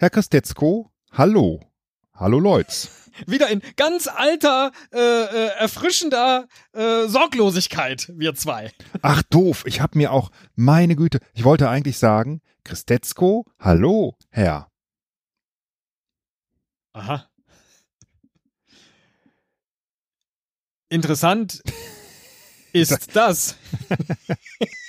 Herr Christetzko, hallo. Hallo Leutz. Wieder in ganz alter, äh, äh, erfrischender äh, Sorglosigkeit, wir zwei. Ach doof, ich hab mir auch, meine Güte, ich wollte eigentlich sagen, Christetzko, hallo, Herr. Aha. Interessant ist das.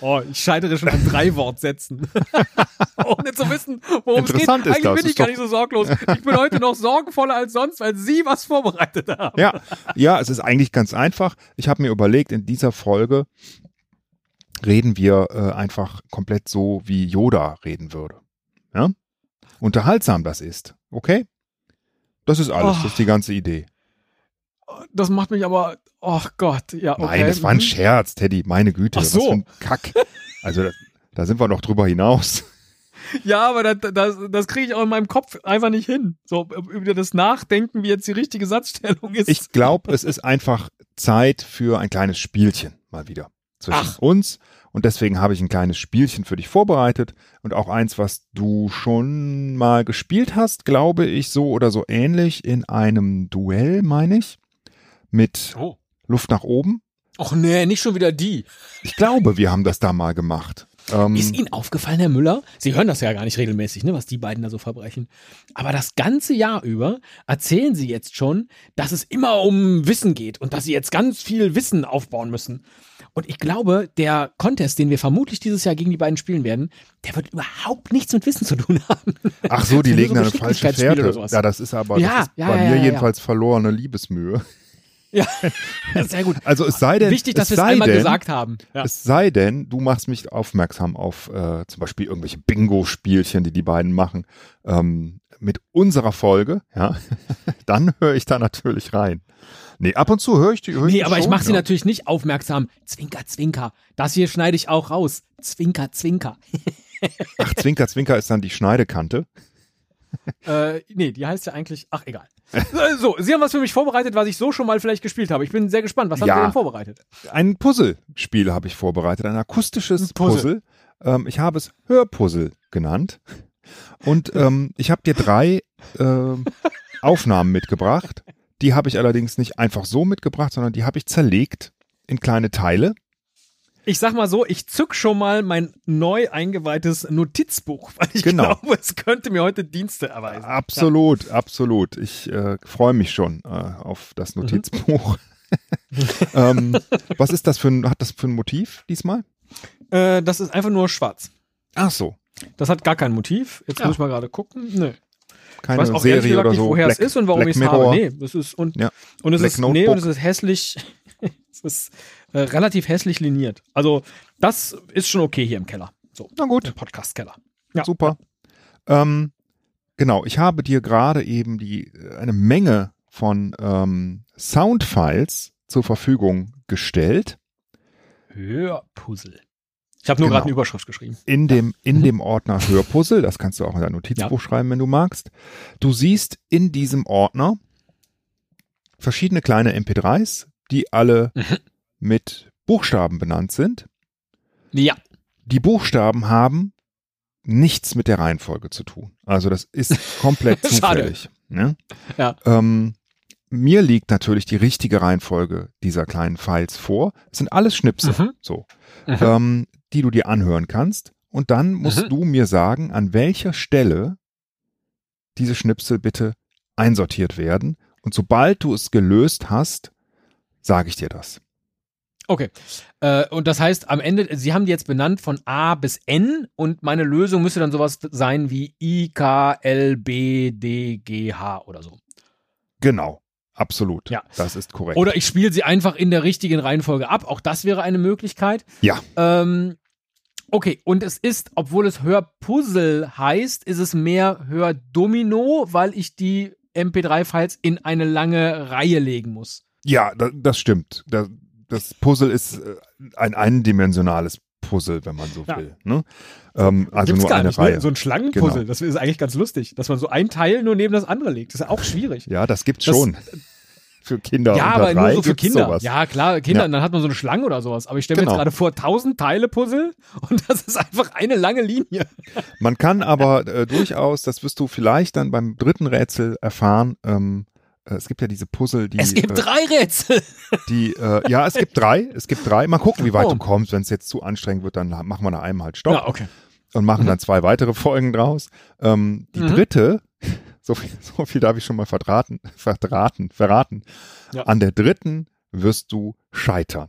oh, ich scheitere schon an drei Wortsätzen. Ohne zu wissen, worum es geht. Eigentlich das, bin ich gar nicht so sorglos. Ich bin heute noch sorgenvoller als sonst, weil Sie was vorbereitet haben. Ja, ja, es ist eigentlich ganz einfach. Ich habe mir überlegt, in dieser Folge reden wir äh, einfach komplett so, wie Yoda reden würde. Ja? Unterhaltsam das ist, okay? Das ist alles, Oh. das ist die ganze Idee. Das macht mich aber, oh Gott, ja, okay. Nein, das war ein Mhm. Scherz, Teddy, meine Güte. Ach so. Kack. Also da, da sind wir noch drüber hinaus. Ja, aber das, das, das kriege ich auch in meinem Kopf einfach nicht hin. So über das Nachdenken, wie jetzt die richtige Satzstellung ist. Ich glaube, es ist einfach Zeit für ein kleines Spielchen mal wieder zwischen Ach. uns. Und deswegen habe ich ein kleines Spielchen für dich vorbereitet und auch eins, was du schon mal gespielt hast, glaube ich, so oder so ähnlich in einem Duell, meine ich, mit oh. Luft nach oben. Och nee, nicht schon wieder die. Ich glaube, wir haben das da mal gemacht. Ähm, Ist Ihnen aufgefallen, Herr Müller? Sie hören das ja gar nicht regelmäßig, ne, was die beiden da so verbrechen. Aber das ganze Jahr über erzählen Sie jetzt schon, dass es immer um Wissen geht und dass Sie jetzt ganz viel Wissen aufbauen müssen. Und ich glaube, der Contest, den wir vermutlich dieses Jahr gegen die beiden spielen werden, der wird überhaupt nichts mit Wissen zu tun haben. ach so, die legen so da eine falsche Fährte. Ja, das ist aber Ja, das ist ja, bei ja, mir jedenfalls verlorene Liebesmühe. Ja, sehr gut. Also es sei denn, Wichtig, dass wir es einmal denn, gesagt haben. Ja. Es sei denn, du machst mich aufmerksam auf äh, zum Beispiel irgendwelche Bingo-Spielchen, die die beiden machen, ähm, mit unserer Folge, ja, dann höre ich da natürlich rein. Nee, ab und zu höre ich die. Hör ich Nee, die aber ich schon, mache sie ja. natürlich nicht aufmerksam. Zwinker, zwinker. Das hier schneide ich auch raus. Zwinker, zwinker. Ach, Zwinker, Zwinker ist dann die Schneidekante. Äh, nee, die heißt ja eigentlich. Ach, egal. Äh, So, Sie haben was für mich vorbereitet, was ich so schon mal vielleicht gespielt habe. Ich bin sehr gespannt. Was haben Ja. Sie denn vorbereitet? Ein Puzzlespiel habe ich vorbereitet, ein akustisches Ein Puzzle. Puzzle. Ähm, ich habe es Hörpuzzle genannt. Und ähm, ich habe dir drei ähm, Aufnahmen mitgebracht. Die habe ich allerdings nicht einfach so mitgebracht, sondern die habe ich zerlegt in kleine Teile. Ich sag mal so, ich zück schon mal mein neu eingeweihtes Notizbuch, weil ich Genau. glaube, es könnte mir heute Dienste erweisen. Absolut, absolut. Ich äh, freue mich schon äh, auf das Notizbuch. ähm, was ist das für ein, hat das für ein Motiv diesmal? Äh, das ist einfach nur schwarz. Ach so, Das hat gar kein Motiv. Jetzt Ja. muss ich mal gerade gucken. Ich keine weiß auch ehrlich Serie gesagt oder nicht, so. woher Black, es ist und warum ich es habe. Nee, das ist und, Ja. und es Black ist nee, und es Notebook. ist hässlich. es ist äh, relativ hässlich liniert. Also, das ist schon okay hier im Keller. So, Na gut. Podcast-Keller. Ja. Super. Ähm, genau, ich habe dir gerade eben die eine Menge von ähm, Soundfiles zur Verfügung gestellt. Hörpuzzle. Ich habe nur Genau. gerade eine Überschrift geschrieben. In dem, in dem Ordner Hörpuzzle, das kannst du auch in dein Notizbuch schreiben, wenn du magst. Du siehst in diesem Ordner verschiedene kleine MP3s, die alle Mhm. Mit Buchstaben benannt sind. Ja. Die Buchstaben haben nichts mit der Reihenfolge zu tun. Also das ist komplett zufällig. Ne? Ja. Ähm, mir liegt natürlich die richtige Reihenfolge dieser kleinen Files vor. Es sind alles Schnipsel, Mhm. so, Mhm. ähm, die du dir anhören kannst. Und dann musst Mhm. du mir sagen, an welcher Stelle diese Schnipsel bitte einsortiert werden. Und sobald du es gelöst hast, sage ich dir das. Okay. Äh, und das heißt, am Ende, Sie haben die jetzt benannt von A bis N und meine Lösung müsste dann sowas sein wie I, K, L, B, D, G, H oder so. Genau, absolut. Ja. Das ist korrekt. Oder ich spiele sie einfach in der richtigen Reihenfolge ab. Auch das wäre eine Möglichkeit. Ja. Ähm, okay, und es ist, obwohl es Hörpuzzle heißt, ist es mehr Hördomino, weil ich die MP3-Files in eine lange Reihe legen muss. Ja, da, das stimmt. Das Puzzle ist äh, ein eindimensionales Puzzle, wenn man so Ja. will. Ne? Ähm, also Gibt's nur gar eine nicht, Reihe. Genau. Ne? So ein Schlangenpuzzle, das ist eigentlich ganz lustig, dass man so ein Teil nur neben das andere legt. Das ist ja auch schwierig. ja, das gibt's Das- schon. für Kinder ja, aber nur so für Kinder. sowas. Ja, klar, Kinder, Ja. dann hat man so eine Schlange oder sowas. Aber ich stelle mir Genau. jetzt gerade vor, tausend Teile Puzzle und das ist einfach eine lange Linie. Man kann aber äh, durchaus, das wirst du vielleicht dann beim dritten Rätsel erfahren, ähm, äh, es gibt ja diese Puzzle, die, es gibt äh, drei Rätsel. die äh, ja, es gibt drei, es gibt drei. Mal gucken, wie weit Oh. du kommst. Wenn es jetzt zu anstrengend wird, dann machen wir nach einem halt Stopp. Ja, okay. und machen dann zwei weitere Folgen draus. Ähm, die Mhm. dritte, so viel, so viel darf ich schon mal verraten, verraten, verraten. Ja. An der dritten wirst du scheitern.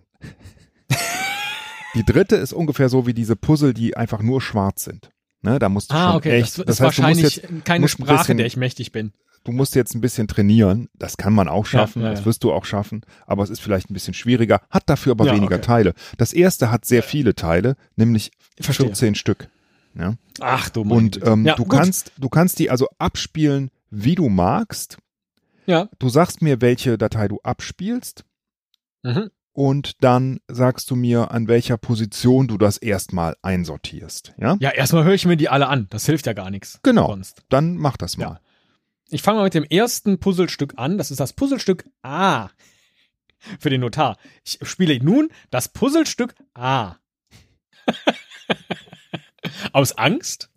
die dritte ist ungefähr so wie diese Puzzle, die einfach nur schwarz sind. Ne, da musst du Ah, schon okay. echt, das das, ist heißt, du musst wahrscheinlich jetzt, keine Sprache, bisschen- der ich mächtig bin. Du musst jetzt ein bisschen trainieren. Das kann man auch schaffen, Ja, ja, das ja. wirst du auch schaffen, aber es ist vielleicht ein bisschen schwieriger, hat dafür aber weniger okay. Teile. Das erste hat sehr viele Teile, nämlich Verstehe. 14 Stück. Ja? Ach du meine Und ähm, du gut. kannst, du kannst die also abspielen, wie du magst. Ja. Du sagst mir, welche Datei du abspielst Mhm. und dann sagst du mir, an welcher Position du das erstmal einsortierst. Ja? Ja, erstmal höre ich mir die alle an. Das hilft ja gar nichts. Genau. Sonst. Dann mach das mal. Ich fange mal mit dem ersten Puzzlestück an. Das ist das Puzzlestück A. Für den Notar. Ich spiele nun das Puzzlestück A. Aus Angst?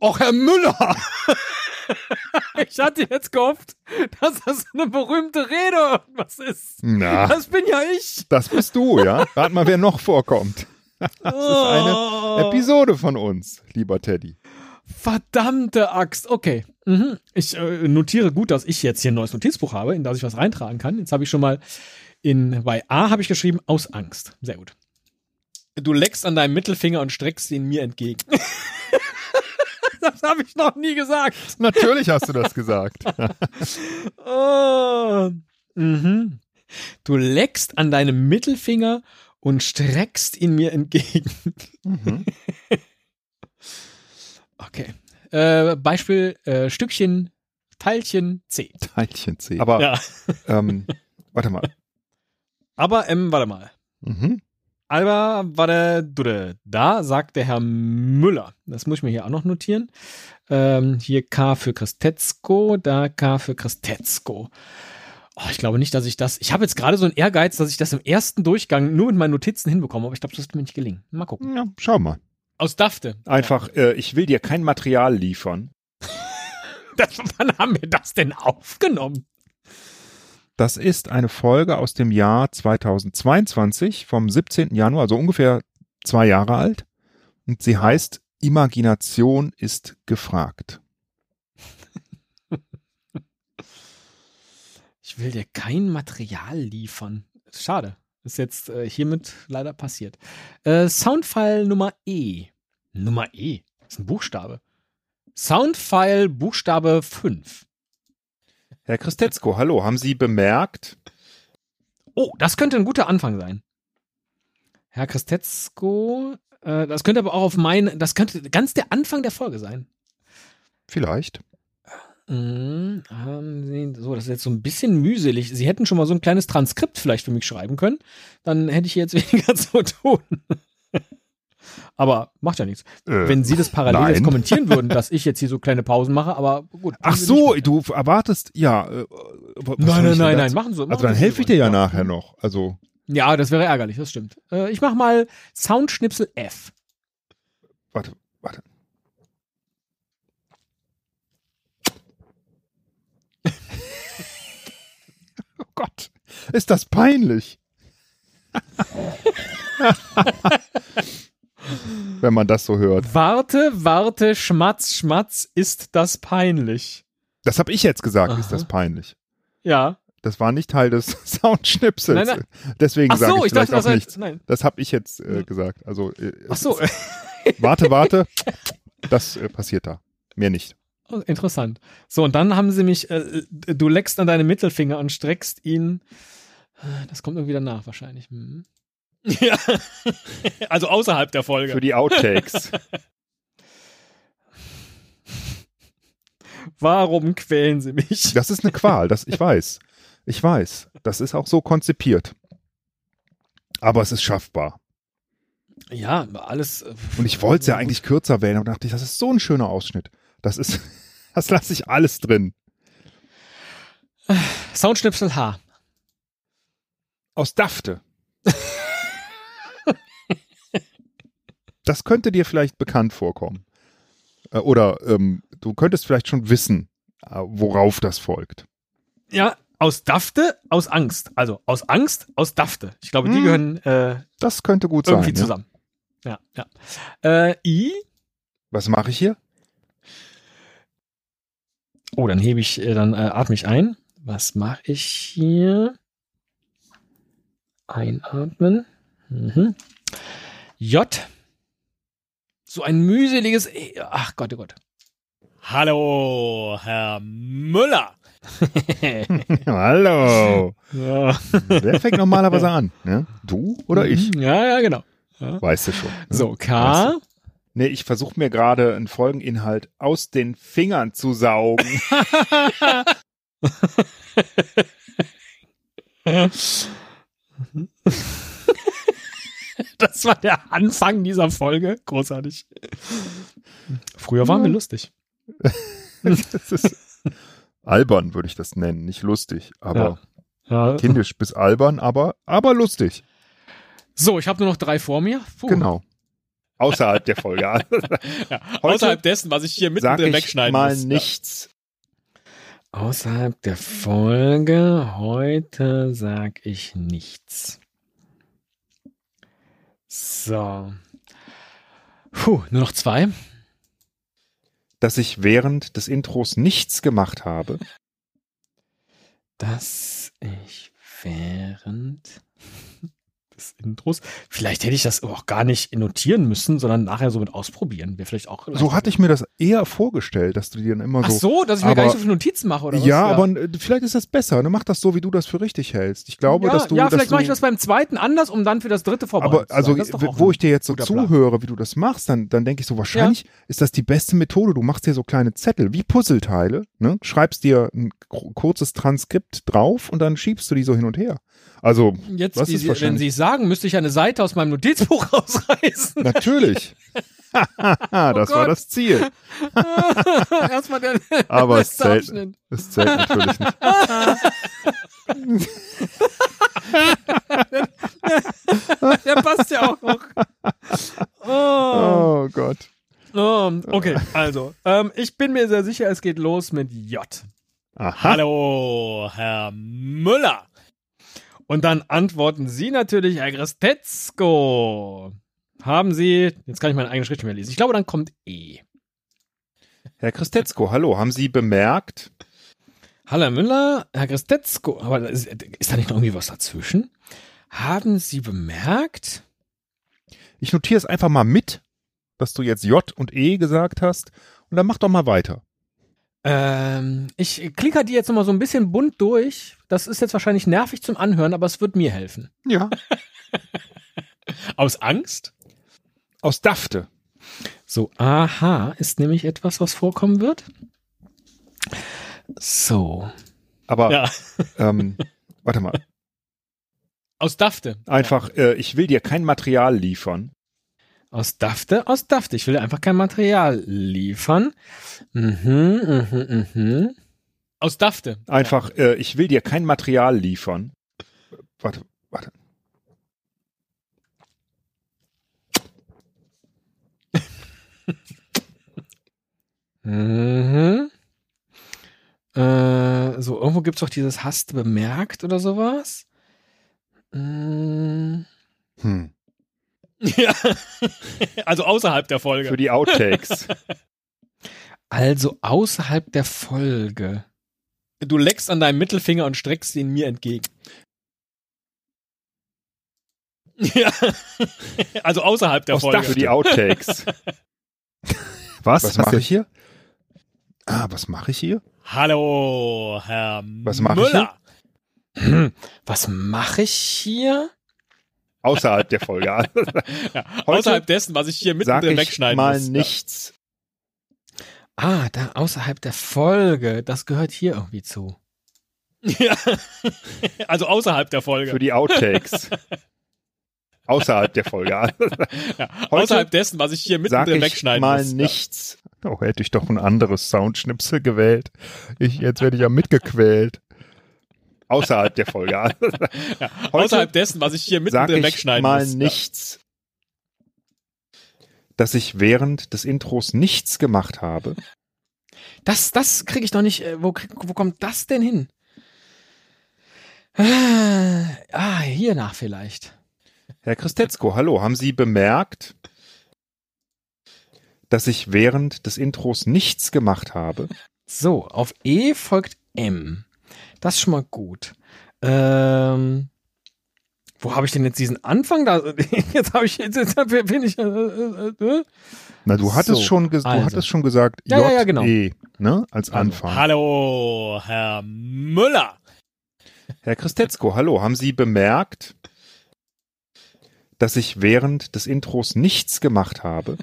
Och, Herr Müller! ich hatte jetzt gehofft, dass das eine berühmte Rede irgendwas ist. Na, Das bin ja ich. das bist du, ja? Rat mal, wer noch vorkommt. Das ist eine Episode von uns, lieber Teddy. Verdammte Axt. Okay. Mhm. Ich äh, notiere gut, dass ich jetzt hier ein neues Notizbuch habe, in das ich was reintragen kann. Jetzt habe ich schon mal in bei A habe ich geschrieben aus Angst. Sehr gut. Du leckst an deinem Mittelfinger und streckst ihn mir entgegen. das habe ich noch nie gesagt. Natürlich hast du das gesagt. Oh. Mhm. Du leckst an deinem Mittelfinger und streckst ihn mir entgegen. Mhm. Okay. Äh, Beispiel äh, Stückchen, Teilchen C. Teilchen C. Aber, Ja. ähm, warte mal. Aber, ähm, warte mal. Mhm. Aber, warte, dude. Da sagt der Herr Müller. Das muss ich mir hier auch noch notieren. Ähm, hier K für Christetzko, da K für Christetzko. Oh, ich glaube nicht, dass ich das. Ich habe jetzt gerade so einen Ehrgeiz, dass ich das im ersten Durchgang nur mit meinen Notizen hinbekomme, aber ich glaube, das wird mir nicht gelingen. Mal gucken. Ja, schau mal. Aus Dafte. Einfach, äh, ich will dir kein Material liefern. Das, wann haben wir das denn aufgenommen? Das ist eine Folge aus dem Jahr 2022 vom 17. Januar, also ungefähr zwei Jahre alt. Und sie heißt Imagination ist gefragt. Ich will dir kein Material liefern. Schade. Ist jetzt äh, hiermit leider passiert. Äh, Soundfile Nummer E. Nummer E. Das ist ein Buchstabe. Soundfile Buchstabe 5. Herr Christetzko, hallo, haben Sie bemerkt? Oh, das könnte ein guter Anfang sein. Herr Christetzko, äh, das könnte aber auch auf mein, das könnte ganz der Anfang der Folge sein. Vielleicht. Mhm, haben Sie, so, das ist jetzt so ein bisschen mühselig. Sie hätten schon mal so ein kleines Transkript vielleicht für mich schreiben können. Dann hätte ich jetzt weniger zu tun. aber macht ja nichts. Äh, Wenn Sie das parallel nein. jetzt kommentieren würden, dass ich jetzt hier so kleine Pausen mache, aber gut. Ach so, du erwartest, ja. Äh, Nein, nein, nein, nein, machen Sie. machen Also dann helfe ich dir ja nachher noch. Also, Ja, das wäre ärgerlich, das stimmt. Äh, ich mach mal Soundschnipsel F. warte, warte. Gott, ist das peinlich. Wenn man das so hört. Warte, warte, Schmatz, Schmatz, ist das peinlich. Das habe ich jetzt gesagt, ist Aha. das peinlich. Ja. Das war nicht Teil des Soundschnipsels. Nein, Deswegen Ach sage so, ich ich vielleicht dachte, auch das nichts. nein. Das habe ich jetzt äh, gesagt. Also äh, Ach so, warte, warte. Das äh, passiert da. Mehr nicht. Oh, interessant. So, und dann haben sie mich, äh, du leckst an deinem Mittelfinger und streckst ihn. Äh, Das kommt irgendwie danach wahrscheinlich. Hm. Ja. also außerhalb der Folge. Für die Outtakes. Warum quälen sie mich? Das ist eine Qual, das ich weiß. Ich weiß. Das ist auch so konzipiert. Aber es ist schaffbar. Ja, alles. äh, Und ich wollte es ja eigentlich kürzer wählen, aber dachte ich, das ist so ein schöner Ausschnitt. Das ist, das lasse ich alles drin. Soundschnipsel H. Aus Dafte. das könnte dir vielleicht bekannt vorkommen. Äh, Oder ähm, du könntest vielleicht schon wissen, äh, worauf das folgt. Ja, aus Dafte, aus Angst. Also aus Angst, aus Dafte. Ich glaube, die Hm. gehören äh, Das könnte gut irgendwie sein. Ja. zusammen. Ja, ja. Äh, I. Was mache ich hier? Oh, dann hebe ich, äh, dann äh, atme ich ein. Was mache ich hier? Einatmen. Mhm. J. So ein mühseliges. E. Ach Gott, oh Gott. Hallo, Herr Müller. Hallo. Ja. Wer fängt normalerweise an? Ne? Du oder ich? Ja, ja, genau. Weißt du schon. Ne? So, K. Nee, ich versuche mir gerade einen Folgeninhalt aus den Fingern zu saugen. Das war der Anfang dieser Folge. Großartig. Früher waren wir lustig. albern, würde ich das nennen. Nicht lustig, aber Ja. kindisch bis albern, aber, aber lustig. So, ich habe nur noch drei vor mir. Puh. Genau. Außerhalb der Folge. Ja, außerhalb dessen, was ich hier mittendrin wegschneiden mal muss. nichts. Außerhalb der Folge heute sag ich nichts. So. Puh, nur noch zwei. Dass ich während des Intros nichts gemacht habe. Dass ich während des Intros. Vielleicht hätte ich das auch gar nicht notieren müssen, sondern nachher so mit ausprobieren. Wäre vielleicht auch. So hatte ich mir das eher vorgestellt, dass du dir dann immer Ach so. so, dass ich mir aber- gar nicht so viele Notizen mache, oder was? ja, aber äh, vielleicht ist das besser. Ne? Mach das so, wie du das für richtig hältst. Ich glaube, ja, dass du. ja, dass vielleicht du, mache ich das beim zweiten anders, um dann für das dritte vorbei Aber also, wo ich dir jetzt so Plan. zuhöre, wie du das machst, dann, dann denke ich so, wahrscheinlich ist das die beste Methode. Du machst dir so kleine Zettel, wie Puzzleteile, ne? schreibst dir ein kurzes Transkript drauf und dann schiebst du die so hin und her. Also, Jetzt, wie ist Sie, wenn Sie es sagen, müsste ich eine Seite aus meinem Notizbuch rausreißen. natürlich. das war Oh Gott. das Ziel. Erstmal der Aber es zählt, es zählt natürlich nicht. Der passt ja auch noch. Oh. Oh Gott. Oh, okay, also, ähm, ich bin mir sehr sicher, es geht los mit J. Aha. Hallo, Herr Müller. Und dann antworten Sie natürlich, Herr Christetzko. Haben Sie, jetzt kann ich meine eigene Schrift nicht mehr lesen. Ich glaube, dann kommt E. Herr Christetzko, hallo. Haben Sie bemerkt? Hallo Herr Müller, Herr Christetzko. Aber ist, ist da nicht noch irgendwie was dazwischen? Haben Sie bemerkt? Ich notiere es einfach mal mit, dass du jetzt J und E gesagt hast. Und dann mach doch mal weiter. Ähm, ich klicke die jetzt nochmal so ein bisschen bunt durch. Das ist jetzt wahrscheinlich nervig zum Anhören, aber es wird mir helfen. Ja. Aus Angst? Aus Dafte. So, aha, ist nämlich etwas, was vorkommen wird. So. Aber, Ja. ähm, warte mal. Aus Dafte. Einfach, äh, ich will dir kein Material liefern. Aus Dafte, aus Dafte. Ich will dir einfach kein Material liefern. Mhm, mhm, mhm. Aus Dafte. Einfach, äh, ich will dir kein Material liefern. Warte, warte. Mhm. Äh, so, irgendwo gibt's doch dieses Hast bemerkt oder sowas. Mm, Hm. Ja. Also außerhalb der Folge. Für die Outtakes. Also außerhalb der Folge. Du leckst an deinem Mittelfinger und streckst ihn mir entgegen. Ja. Also außerhalb der Aus Folge. Für die Outtakes. Was? Was Was mache ich hier? Ah, was mache ich hier? Hallo, Herr Was mach ich Müller. Hm, was mache ich hier? Außerhalb der Folge. Ja, außerhalb dessen, was ich hier mittendrin wegschneiden mal muss. nichts. Ah, da außerhalb der Folge. Das gehört hier irgendwie zu. Ja. Also außerhalb der Folge. Für die Outtakes. Außerhalb der Folge. ja, außerhalb dessen, was ich hier Sag mittendrin ich wegschneiden mal muss. nichts. Oh, hätte ich doch ein anderes Soundschnipsel gewählt. Ich, jetzt werde ich ja mitgequält. Außerhalb der Folge. Ja, außerhalb dessen, was ich hier mittendrin ich wegschneiden mal muss. nichts, dass ich während des Intros nichts gemacht habe. Das, das kriege ich doch nicht. Äh, wo, wo kommt das denn hin? Ah, Ah, hier nach vielleicht. Herr Christetzko, hallo, haben Sie bemerkt, dass ich während des Intros nichts gemacht habe? So, auf E folgt M. Das ist schon mal gut. Ähm, wo habe ich denn jetzt diesen Anfang da? Jetzt habe ich jetzt, jetzt bin ich. Äh, äh, äh, Na, du hattest So, schon, du also. hattest schon gesagt, Ja, ja, ja, genau. JE, ne, als Also, Anfang. Hallo, Herr Müller. Herr Christetzko, hallo, haben Sie bemerkt, dass ich während des Intros nichts gemacht habe?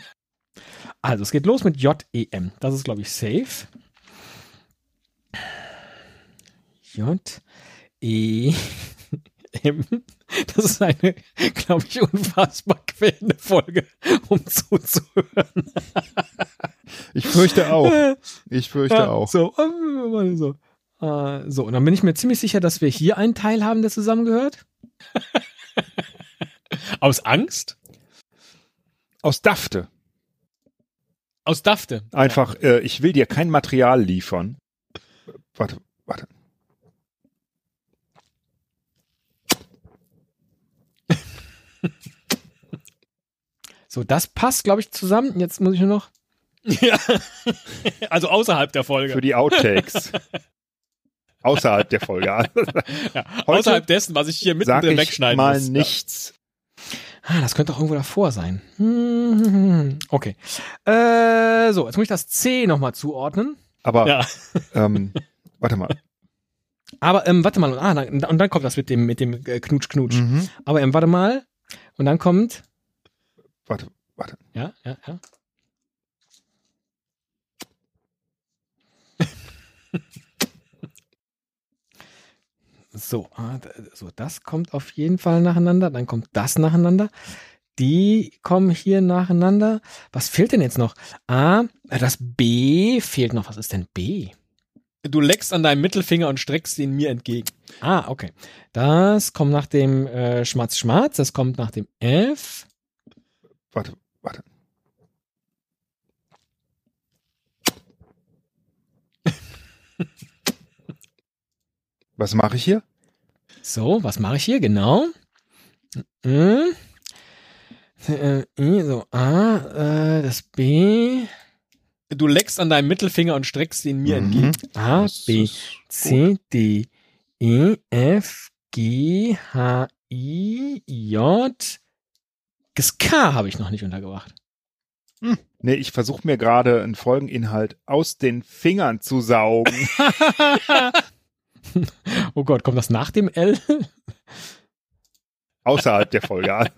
Also, es geht los mit J E M. Das ist, glaube ich, safe. J E M. Das ist eine, glaube ich, unfassbar quälende Folge, um zuzuhören. Ich fürchte auch. Ich fürchte Ja, auch. So, äh, so. Äh, so, und dann bin ich mir ziemlich sicher, dass wir hier einen Teil haben, der zusammengehört. Aus Angst? Aus Dafte. Aus Dafte. Einfach, äh, ich will dir kein Material liefern. Warte, warte. So, das passt, glaube ich, zusammen. Jetzt muss ich nur noch. Ja. Also außerhalb der Für Folge. die Outtakes. Außerhalb der Folge. Ja, außerhalb dessen, was ich hier Sag mittendrin ich wegschneiden mal muss. nichts. Ah, das könnte auch irgendwo davor sein. Hm, Okay. Äh, so, jetzt muss ich das C nochmal zuordnen. Aber, Ja. ähm, warte mal. Aber, ähm, warte mal. Ah, dann, und dann kommt das mit dem, mit dem äh, Knutsch, Knutsch. Mhm. Aber, ähm, warte mal. Und dann kommt. Warte, warte. Ja, ja, ja. So, ah, so, das kommt auf jeden Fall nacheinander. Dann kommt das nacheinander. Die kommen hier nacheinander. Was fehlt denn jetzt noch? A, das B fehlt noch. Was ist denn B? Du leckst an deinem Mittelfinger und streckst ihn mir entgegen. Ah, okay. Das kommt nach dem äh, Schmatz Schmatz. Das kommt nach dem F. Warte, warte. Was mache ich hier? So, was mache ich hier genau? Mhm. Äh, I, so, A, äh, das B, Du leckst an deinem Mittelfinger und streckst ihn mir Mhm. entgegen. A, B, C, D, E, F, G, H, I, J. Das K habe ich noch nicht untergebracht. Nee, ich versuche mir gerade einen Folgeninhalt aus den Fingern zu saugen. Oh Gott, kommt das nach dem L? Außerhalb der Folge.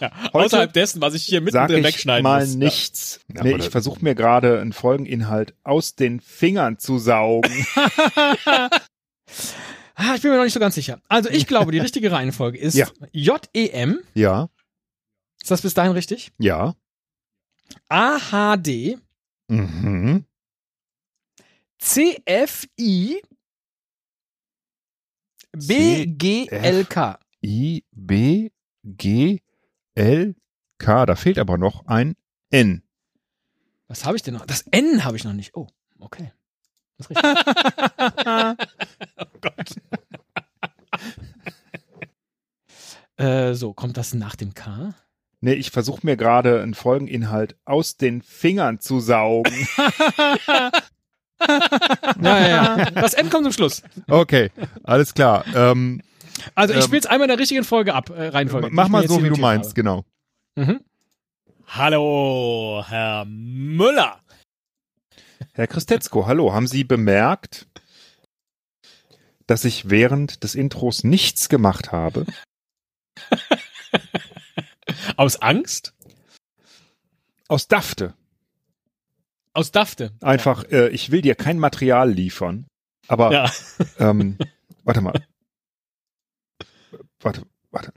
Ja, außerhalb dessen, was ich hier Sag mittendrin ich wegschneiden mal muss. nichts. Ja, nee, ich versuche mir gerade einen Folgeninhalt aus den Fingern zu saugen. Ah, ich bin mir noch nicht so ganz sicher. Also ich glaube, die richtige Reihenfolge ist Ja. J-E-M. ja, Ist das bis dahin richtig? ja. A-H-D. Mhm. C-F-I. B-G-L-K. I, B, G, L, K. Da fehlt aber noch ein N. Was habe ich denn noch? Das N habe ich noch nicht. Oh, okay. Das ist richtig. oh Gott. äh, so, kommt das nach dem K? Nee, ich versuche mir gerade einen Folgeninhalt aus den Fingern zu saugen. Ja, ja, ja. Das N kommt zum Schluss. Okay, alles klar. Ähm, Also ich Ähm, spiele es einmal in der richtigen Folge ab, äh, Reihenfolge. mach mal so, wie du meinst, genau. habe. Mhm. Hallo, Herr Müller. Herr Christetzko, hallo, haben Sie bemerkt, dass ich während des Intros nichts gemacht habe? Aus Angst? Aus Dafte. Aus Dafte. Einfach, äh, ich will dir kein Material liefern. Aber, Ja. ähm, warte mal. Warte, warte.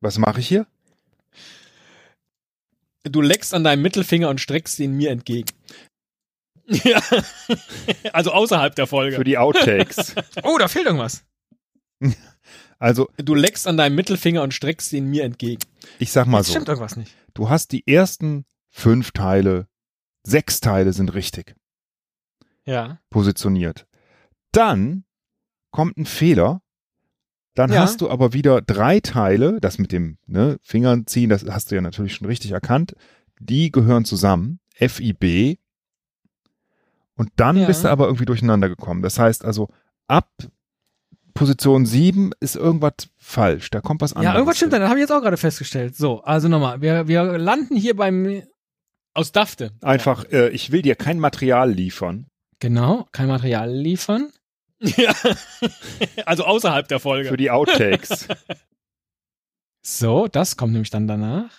Was mache ich hier? Du leckst an deinem Mittelfinger und streckst ihn mir entgegen. Ja. Also außerhalb der Für Folge. die Outtakes. Oh, da fehlt irgendwas. Also, Du leckst an deinem Mittelfinger und streckst ihn mir entgegen. ich sag mal Jetzt so. stimmt irgendwas nicht. Du hast die ersten fünf Teile, sechs Teile sind richtig Ja. positioniert. Dann kommt ein Fehler. Dann Ja. hast du aber wieder drei Teile, das mit dem ne, Fingern ziehen, das hast du ja natürlich schon richtig erkannt. Die gehören zusammen. FIB. Und dann Ja. bist du aber irgendwie durcheinander gekommen. Das heißt also, ab Position 7 ist irgendwas falsch. Da kommt was anderes. Ja, irgendwas stimmt da. Das habe ich jetzt auch gerade festgestellt. So, also nochmal. Wir, wir landen hier beim. Aus Dafte. Einfach, äh, ich will dir kein Material liefern. Genau, kein Material liefern. Ja. Also außerhalb der Für Folge. die Outtakes. So, das kommt nämlich dann danach.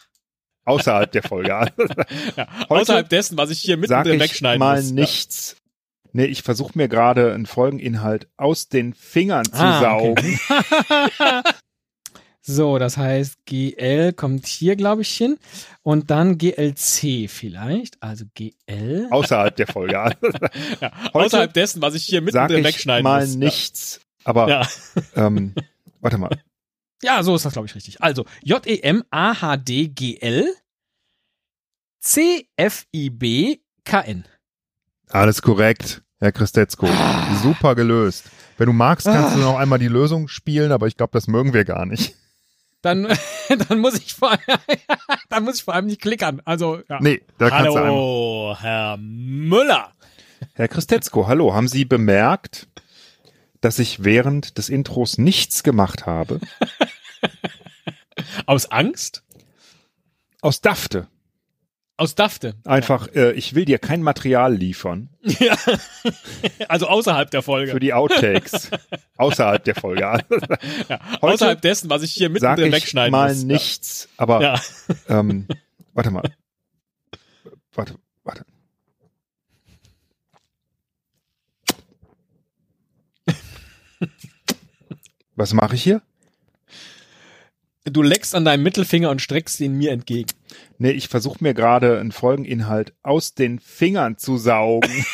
außerhalb der Folge. Ja. Außerhalb dessen, was ich hier mittendrin ich wegschneiden mal muss. nichts. Nee, ich versuche mir gerade einen Folgeninhalt aus den Fingern zu Ah, okay. So, das heißt, GL kommt hier, glaube ich, hin. Und dann GLC vielleicht. Also GL. Außerhalb der Folge. Ja. Außerhalb dessen, was ich hier mittendrin ich wegschneiden mal muss. nichts. Aber Ja. ähm, warte mal. Ja, so ist das, glaube ich, richtig. Also J-E-M-A-H-D-G-L C-F-I-B-K-N. Alles korrekt, Herr Christetzko. Ah. Super gelöst. Wenn du magst, kannst du noch einmal die Lösung spielen, aber ich glaube, das mögen wir gar nicht. Dann, dann muss ich vor dann muss ich vor allem nicht klickern. Also, ja. Nee, da kannst du einmal. Hallo, Herr Müller. Herr Christetzko, hallo. Haben Sie bemerkt, dass ich während des Intros nichts gemacht habe? Aus Angst? Aus Dafte. Aus Dafte. Einfach, äh, ich will dir kein Material liefern. Ja. Also außerhalb der Folge. Für die Outtakes. außerhalb der Folge. Ja. Außerhalb dessen, was ich hier Sag mittendrin ich wegschneiden mal muss. nichts. Aber Ja. ähm, warte mal. Warte, warte. Was mache ich hier? Du leckst an deinem Mittelfinger und streckst ihn mir entgegen. Nee, ich versuche mir gerade einen Folgeninhalt aus den Fingern zu saugen.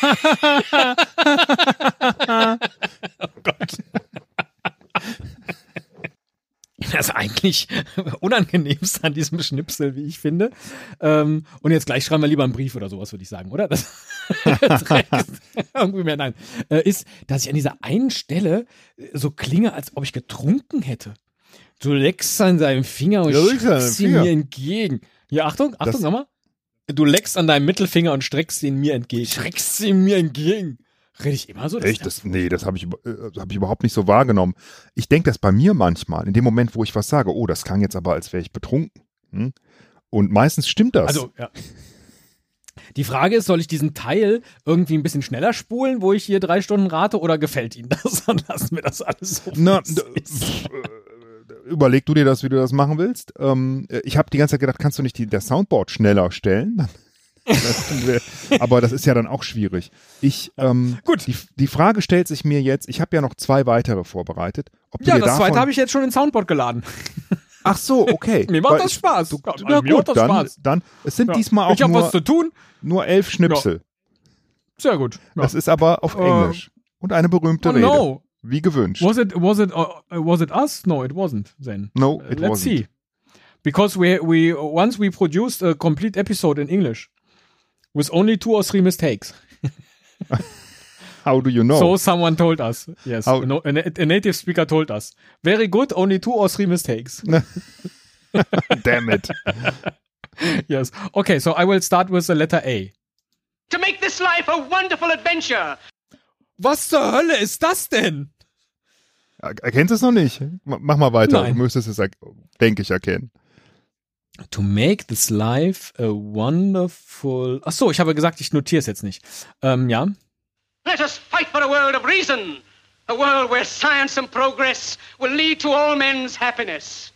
Das eigentlich unangenehmst an diesem Schnipsel, wie ich finde. Ähm, und jetzt gleich schreiben wir lieber einen Brief oder sowas, würde ich sagen, oder? Das, irgendwie mehr, nein. Äh, ist, dass ich an dieser einen Stelle so klinge, als ob ich getrunken hätte. Du leckst an seinem Finger und Ja, ihn Finger. mir entgegen. Ja, Achtung, Achtung, Das- nochmal. Du leckst an deinem Mittelfinger und streckst ihn mir entgegen. Streckst ihn mir entgegen. Rede ich immer so? Echt? Das, nee, das habe ich, äh, hab ich überhaupt nicht so wahrgenommen. Ich denke das bei mir manchmal, in dem Moment, wo ich was sage, oh, das klang jetzt aber, als wäre ich betrunken. Hm? Und meistens stimmt das. Also, ja. Die Frage ist, soll ich diesen Teil irgendwie ein bisschen schneller spulen, wo ich hier drei Stunden rate, oder gefällt Ihnen das? Dann lassen wir das alles so. Na, wie überleg du dir das, wie du das machen willst. Ähm, äh, ich habe die ganze Zeit gedacht, kannst du nicht die, das Soundboard schneller stellen? Aber das ist ja dann auch schwierig. Ich, ähm, Gut. Die, die Frage stellt sich mir jetzt, ich habe ja noch zwei weitere vorbereitet. Du ja, das zweite habe ich jetzt schon ins Soundboard geladen. Ach so, okay. Mir macht Weil das Spaß. Du, Ja, na mir macht gut, das dann, Spaß. dann, es sind Ja. diesmal auch ich nur, was zu tun. nur elf Schnipsel. Sehr gut. Ja. Das ist aber auf Äh, Englisch. Und eine berühmte oh, Rede. no. Wie gewünscht. Was it, was it, uh, was it us? No, it wasn't then. No, it Uh, it Let's wasn't. see. Because we, we, once we produced a complete episode in English with only two or three mistakes. How do you know? So someone told us. Yes, How- no, a, a native speaker told us. Very good, only two or three mistakes. Damn it. yes. Okay, so I will start with the letter A. to make this life a wonderful adventure. Was zur Hölle ist das denn? Er- Erkennst du es noch nicht? Mach mal weiter. Nein. Du müsstest es, denke ich, erkennen. To make this life a wonderful. Ach so, ich habe gesagt, ich notiere es jetzt nicht. Ähm, ja. Let us fight for a world of reason, a world where science and progress will lead to all men's happiness.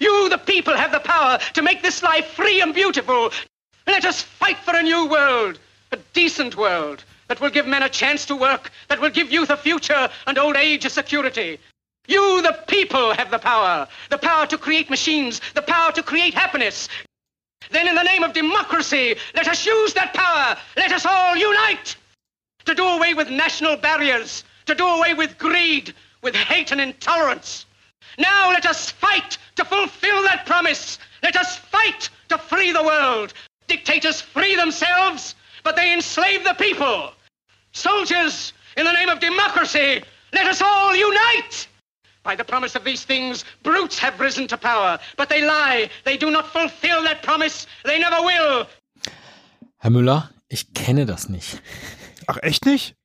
You, the people, have the power to make this life free and beautiful. Let us fight for a new world, a decent world that will give men a chance to work, that will give youth a future and old age a security. You, the people, have the power. The power to create machines, the power to create happiness. Then, in the name of democracy, let us use that power. Let us all unite to do away with national barriers, to do away with greed, with hate and intolerance. Now, let us fight to fulfill that promise. Let us fight to free the world. Dictators free themselves, but they enslave the people. Soldiers, in the name of democracy, let us all unite. By the promise of these things, brutes have risen to power, but they lie. They do not fulfill that promise. They never will. Herr Müller, ich kenne das nicht. Ach, echt nicht?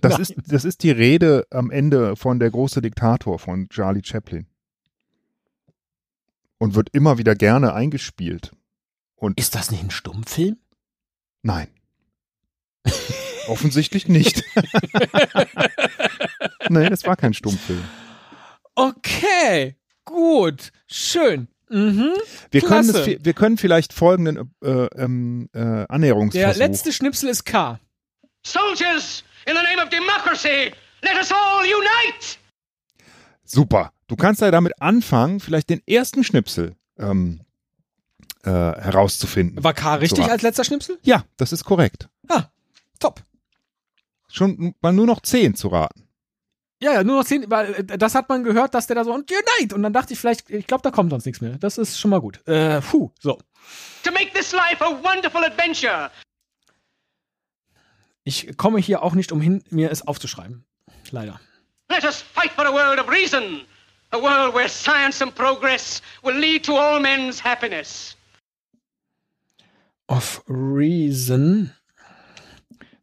Das Nein. ist, das ist die Rede am Ende von Der große Diktator von Charlie Chaplin. Und wird immer wieder gerne eingespielt. Und Ist das nicht ein Stummfilm? nein. Offensichtlich nicht. nee, das war kein Stummfilm. Okay, gut, schön. Mhm. Wir können, es, wir können vielleicht folgenden äh, ähm, äh, Der Annäherungsversuch. letzte Schnipsel ist K. Soldiers, in the name of democracy, let us all unite. Super. Du kannst ja damit anfangen, vielleicht den ersten Schnipsel ähm, äh, herauszufinden. War K richtig So. als letzter Schnipsel? Ja, das ist korrekt. Ah, top. Schon mal nur noch zehn zu raten. Ja, ja, nur noch zehn, weil äh, das hat man gehört, dass der da so und Unite und dann dachte ich vielleicht, ich glaube, da kommt sonst nichts mehr. Das ist schon mal gut. Äh, puh, so. To make this life a wonderful adventure. Ich komme hier auch nicht umhin, mir es aufzuschreiben. Leider. Let us fight for a world of reason. A world where science and progress will lead to all men's happiness. Of Reason.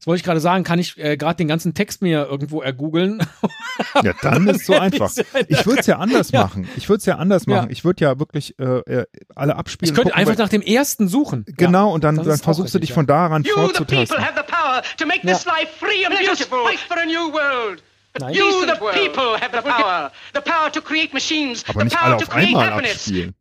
Das wollte ich gerade sagen, kann ich äh, gerade den ganzen Text mir irgendwo ergoogeln? Ja, dann ist so einfach. Ich würde es ja anders Ja. machen. Ich würde es ja anders Ja. machen. Ich würde ja wirklich äh, äh, alle abspielen. Ich könnte gucken, einfach nach dem ersten suchen. Genau, und dann, dann versuchst du dich ja. von daran You, the people, vorzutasten. have the power to make this life free and Let us beautiful. Fight for a new world. Nein. You, the people, have the power. The power to create machines. Aber the nicht power alle to auf create einmal happiness. abspielen.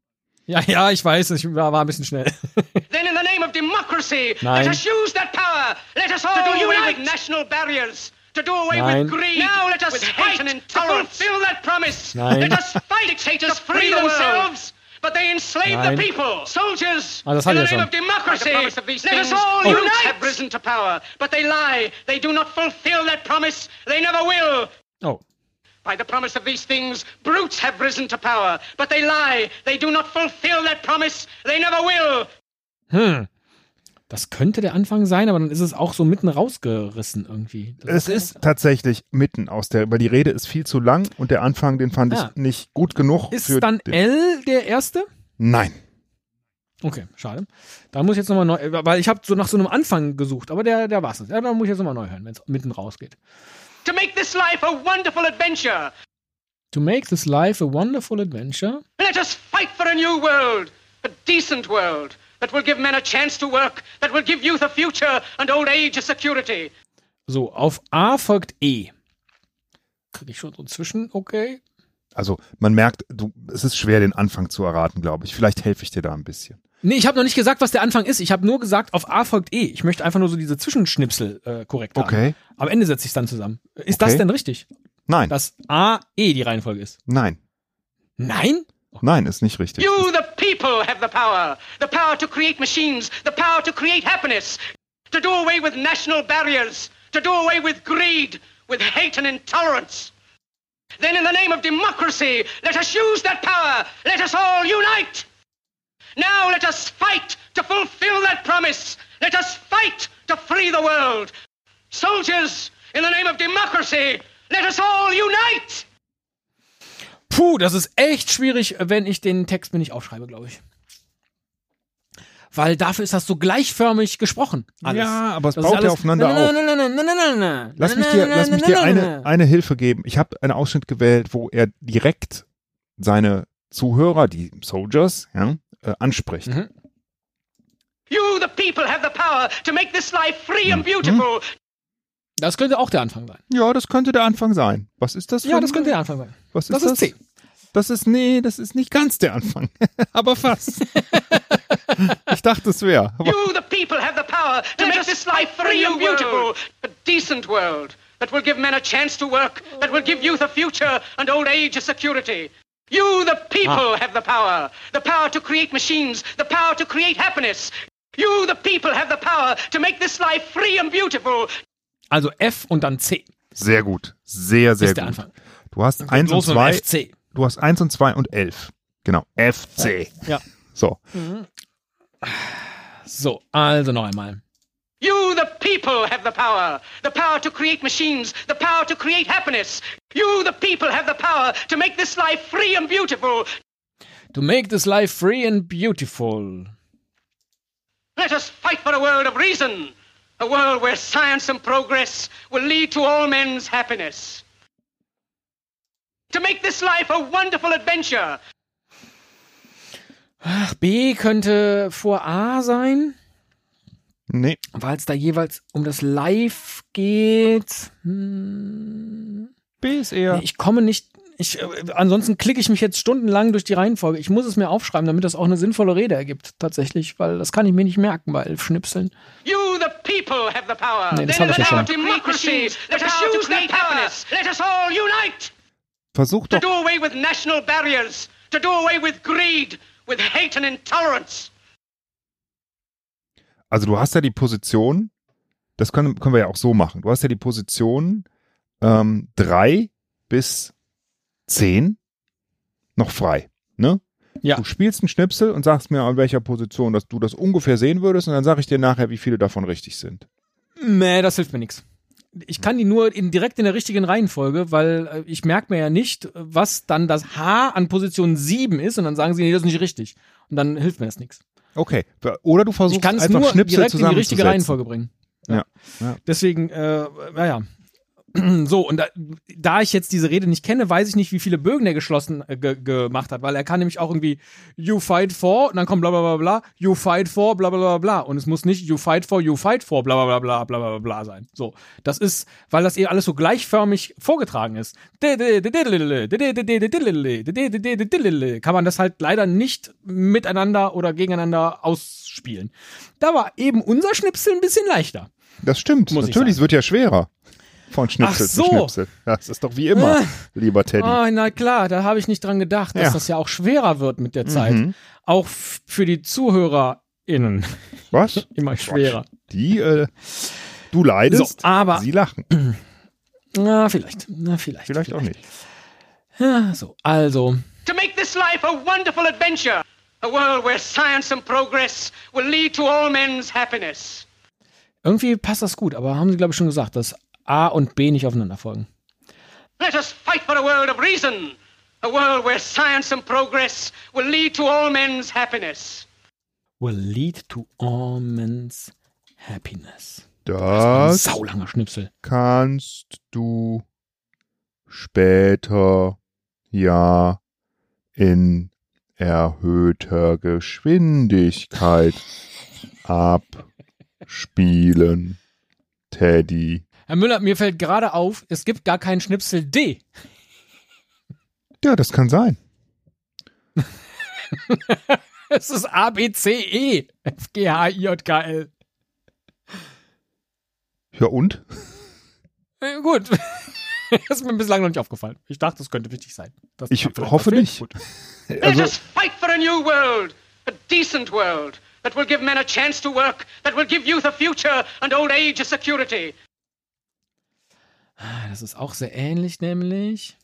Ja, ja, ich weiß, ich war, war ein bisschen schnell. Then, in the name of democracy, Nein. let us use that power. Let us all do away with national barriers. To do away Nein. with greed. Now let us with fight and intolerance. to fulfill that promise. Nein. Let us fight dictators free themselves. But they enslave Nein. the people. Soldiers, Ah, das in the name of democracy, let us all Oh. unite. have risen to power. But they lie. They do not fulfill that promise. They never will. Oh. By the promise of these things, brutes have risen to power. But they lie. They do not fulfill that promise. They never will. Hm. Das könnte der Anfang sein, aber dann ist es auch so mitten rausgerissen irgendwie. Das Es ist tatsächlich mitten aus der, weil die Rede ist viel zu lang und der Anfang, den fand Ah. ich nicht gut genug. Ist für dann den, L der erste? Nein. Okay, schade. Da muss ich jetzt nochmal neu, weil ich habe so nach so einem Anfang gesucht, aber der, der war's nicht. Ja, da muss ich jetzt nochmal neu hören, wenn es mitten rausgeht. To make this life a wonderful adventure. To make this life a wonderful adventure. Let us fight for a new world, a decent world that will give men a chance to work, that will give youth a future and old age a security. So, auf A folgt E. Krieg ich schon so zwischen, okay. Also man merkt, du, es ist schwer, den Anfang zu erraten, glaube ich. Vielleicht helfe ich dir da ein bisschen. Nee, ich habe noch nicht gesagt, was der Anfang ist. Ich habe nur gesagt, auf A folgt E. Ich möchte einfach nur so diese Zwischenschnipsel äh, korrekt haben. Okay. Am Ende setze ich es dann zusammen. Ist Okay. das denn richtig? Nein, Dass A, E die Reihenfolge ist? nein, Nein? nein, ist nicht richtig. You, the people, have the power. The power to create machines, the power to create happiness, to do away with national barriers, to do away with greed, with hate and intolerance. Then, in the name of democracy, let us use that power. Let us all unite. Now, let us fight to fulfill that promise. Let us fight to free the world. Soldiers, in the name of democracy, let us all unite. Puh, das ist echt schwierig, wenn ich den Text mir nicht aufschreibe, glaube ich. Weil dafür ist das so gleichförmig gesprochen. Alles. Ja, aber es Das baut ja aufeinander na, auf. Lass mich dir, lass mich dir eine, eine Hilfe geben. Ich habe einen Ausschnitt gewählt, wo er direkt seine Zuhörer, die Soldiers, ja, äh, anspricht. Mhm. You, the people, have the power to make this life free and beautiful. Das könnte auch der Anfang sein. Ja, das könnte der Anfang sein. Was ist das? Für Ja, das könnte der Anfang sein. Was ist Das das? ist C. Das ist, nee, das ist nicht ganz der Anfang. aber fast. ich dachte, es wäre. You, the people, have the power to make this life free and beautiful. A decent world that will give men a chance to work, that will give youth a future and old age a security. You, the people, have the power. The power to create machines, the power to create happiness. You, the people, have the power to make this life free and beautiful. Also F und dann C. Sehr gut. Sehr, sehr ist der gut. Anfang. Du hast eins und Los mit dem zwei. FC. Du hast eins und zwei und elf. Genau. FC. Ja. So. So, also noch einmal. You, the people, have the power. The power to create machines, the power to create happiness. You, the people, have the power to make this life free and beautiful. To make this life free and beautiful. Let us fight for a world of reason, a world where science and progress will lead to all men's happiness. To make this life a wonderful adventure, Ach, B könnte vor A sein, Nee. weil es da jeweils um das Live geht. Hm. B ist eher. Nee, ich komme nicht. Ich, äh, ansonsten klicke ich mich jetzt stundenlang durch die Reihenfolge. Ich muss es mir aufschreiben, damit das auch eine sinnvolle Rede ergibt, tatsächlich, weil das kann ich mir nicht merken bei elf Schnipseln. you, the people, have the power. Nee, das Then hab ich ja schon. to let us use that power. Let us all unite Versuch to doch. do away with national barriers, to do away with greed, with hate and intolerance. Also du hast ja die Position, das können, können wir ja auch so machen. Du hast ja die Position ähm, drei bis zehn noch frei. Ne? Ja. Du spielst einen Schnipsel und sagst mir, an welcher Position dass du das ungefähr sehen würdest und dann sage ich dir nachher, wie viele davon richtig sind. Nee, das hilft mir nichts. Ich kann die nur in, direkt in der richtigen Reihenfolge, weil äh, ich merke mir ja nicht, was dann das H an Position 7 ist und dann sagen sie, nee, das ist nicht richtig. Und dann hilft mir das nichts. Okay. Oder du versuchst Ich einfach nur Schnipsel direkt in die richtige. Reihenfolge bringen. Ja. Ja. Deswegen, äh, naja. So, und da, da ich jetzt diese Rede nicht kenne, weiß ich nicht, wie viele Bögen er geschlossen äh, ge, gemacht hat, weil er kann nämlich auch irgendwie You fight for und dann kommt bla bla bla bla, You fight for bla bla bla bla und es muss nicht You fight for, You fight for bla bla bla bla bla bla bla sein. So, das ist, weil das eben alles so gleichförmig vorgetragen ist. Kann man das halt leider nicht miteinander oder gegeneinander ausspielen. Da war eben unser Schnipsel ein bisschen leichter. Das stimmt. Natürlich, es wird ja schwerer. Von Schnipsel Ach so. zu Schnipsel. Das ist doch wie immer, Ah. lieber Teddy. Ah, na klar, da habe ich nicht dran gedacht, dass Ja. das ja auch schwerer wird mit der Zeit. Mhm. Auch für die ZuhörerInnen Was? immer schwerer. Die, äh, du leidest, So, aber- sie lachen. Na, vielleicht. Na, vielleicht. Vielleicht auch nicht. Ja, so, also. To make this life a wonderful adventure, a world where science and progress will lead to all men's happiness. Irgendwie passt das gut, aber haben sie, glaube ich, schon gesagt, dass A und B nicht aufeinander folgen. Let us fight for a world of reason, a world where science and progress will lead to all men's happiness. Will lead to all men's happiness. Das Saulanger Schnipsel. kannst du später ja in erhöhter Geschwindigkeit abspielen, Teddy. Herr Müller, mir fällt gerade auf, es gibt gar keinen Schnipsel D. Ja, das kann sein. Es ist A, B, C, E. F, G, H, I, J, K, L. Ja und? Äh, gut. Das ist mir bislang noch nicht aufgefallen. Ich dachte, das könnte wichtig sein. Das Ich hoffe nicht. Gut. Let Also, us fight for a new world, a decent world that will give men a chance to work, that will give youth a future and old age a security. Das ist auch sehr ähnlich, nämlich.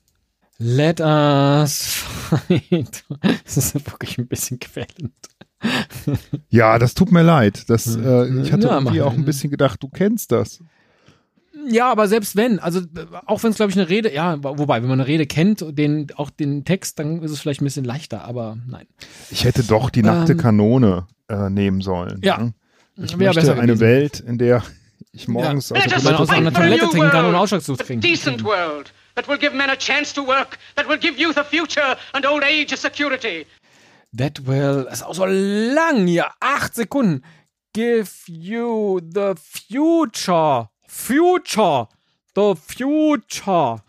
Let us fight. Das ist wirklich ein bisschen quälend. ja, das tut mir leid. Das, äh, ich hatte Ja, irgendwie auch ein bisschen gedacht, du kennst das. Ja, aber selbst wenn, also äh, auch wenn es, glaube ich, eine Rede, ja, wobei, wenn man eine Rede kennt, den, auch den Text, dann ist es vielleicht ein bisschen leichter, aber nein. Ich hätte doch die nackte Ähm, Kanone äh, nehmen sollen. Ja. ne? Ich Wäre möchte eine gewesen. Welt, in der ich morgens Ja. aus Let der Toilette aus einer fight for a Toilette new trinken kann, ohne world, Ausschlag zu a trinken. decent world that will give men a chance to work, that will give youth a future and old age a security. That will, das ist auch so lang hier, acht Sekunden. Give you the future. Future. The future.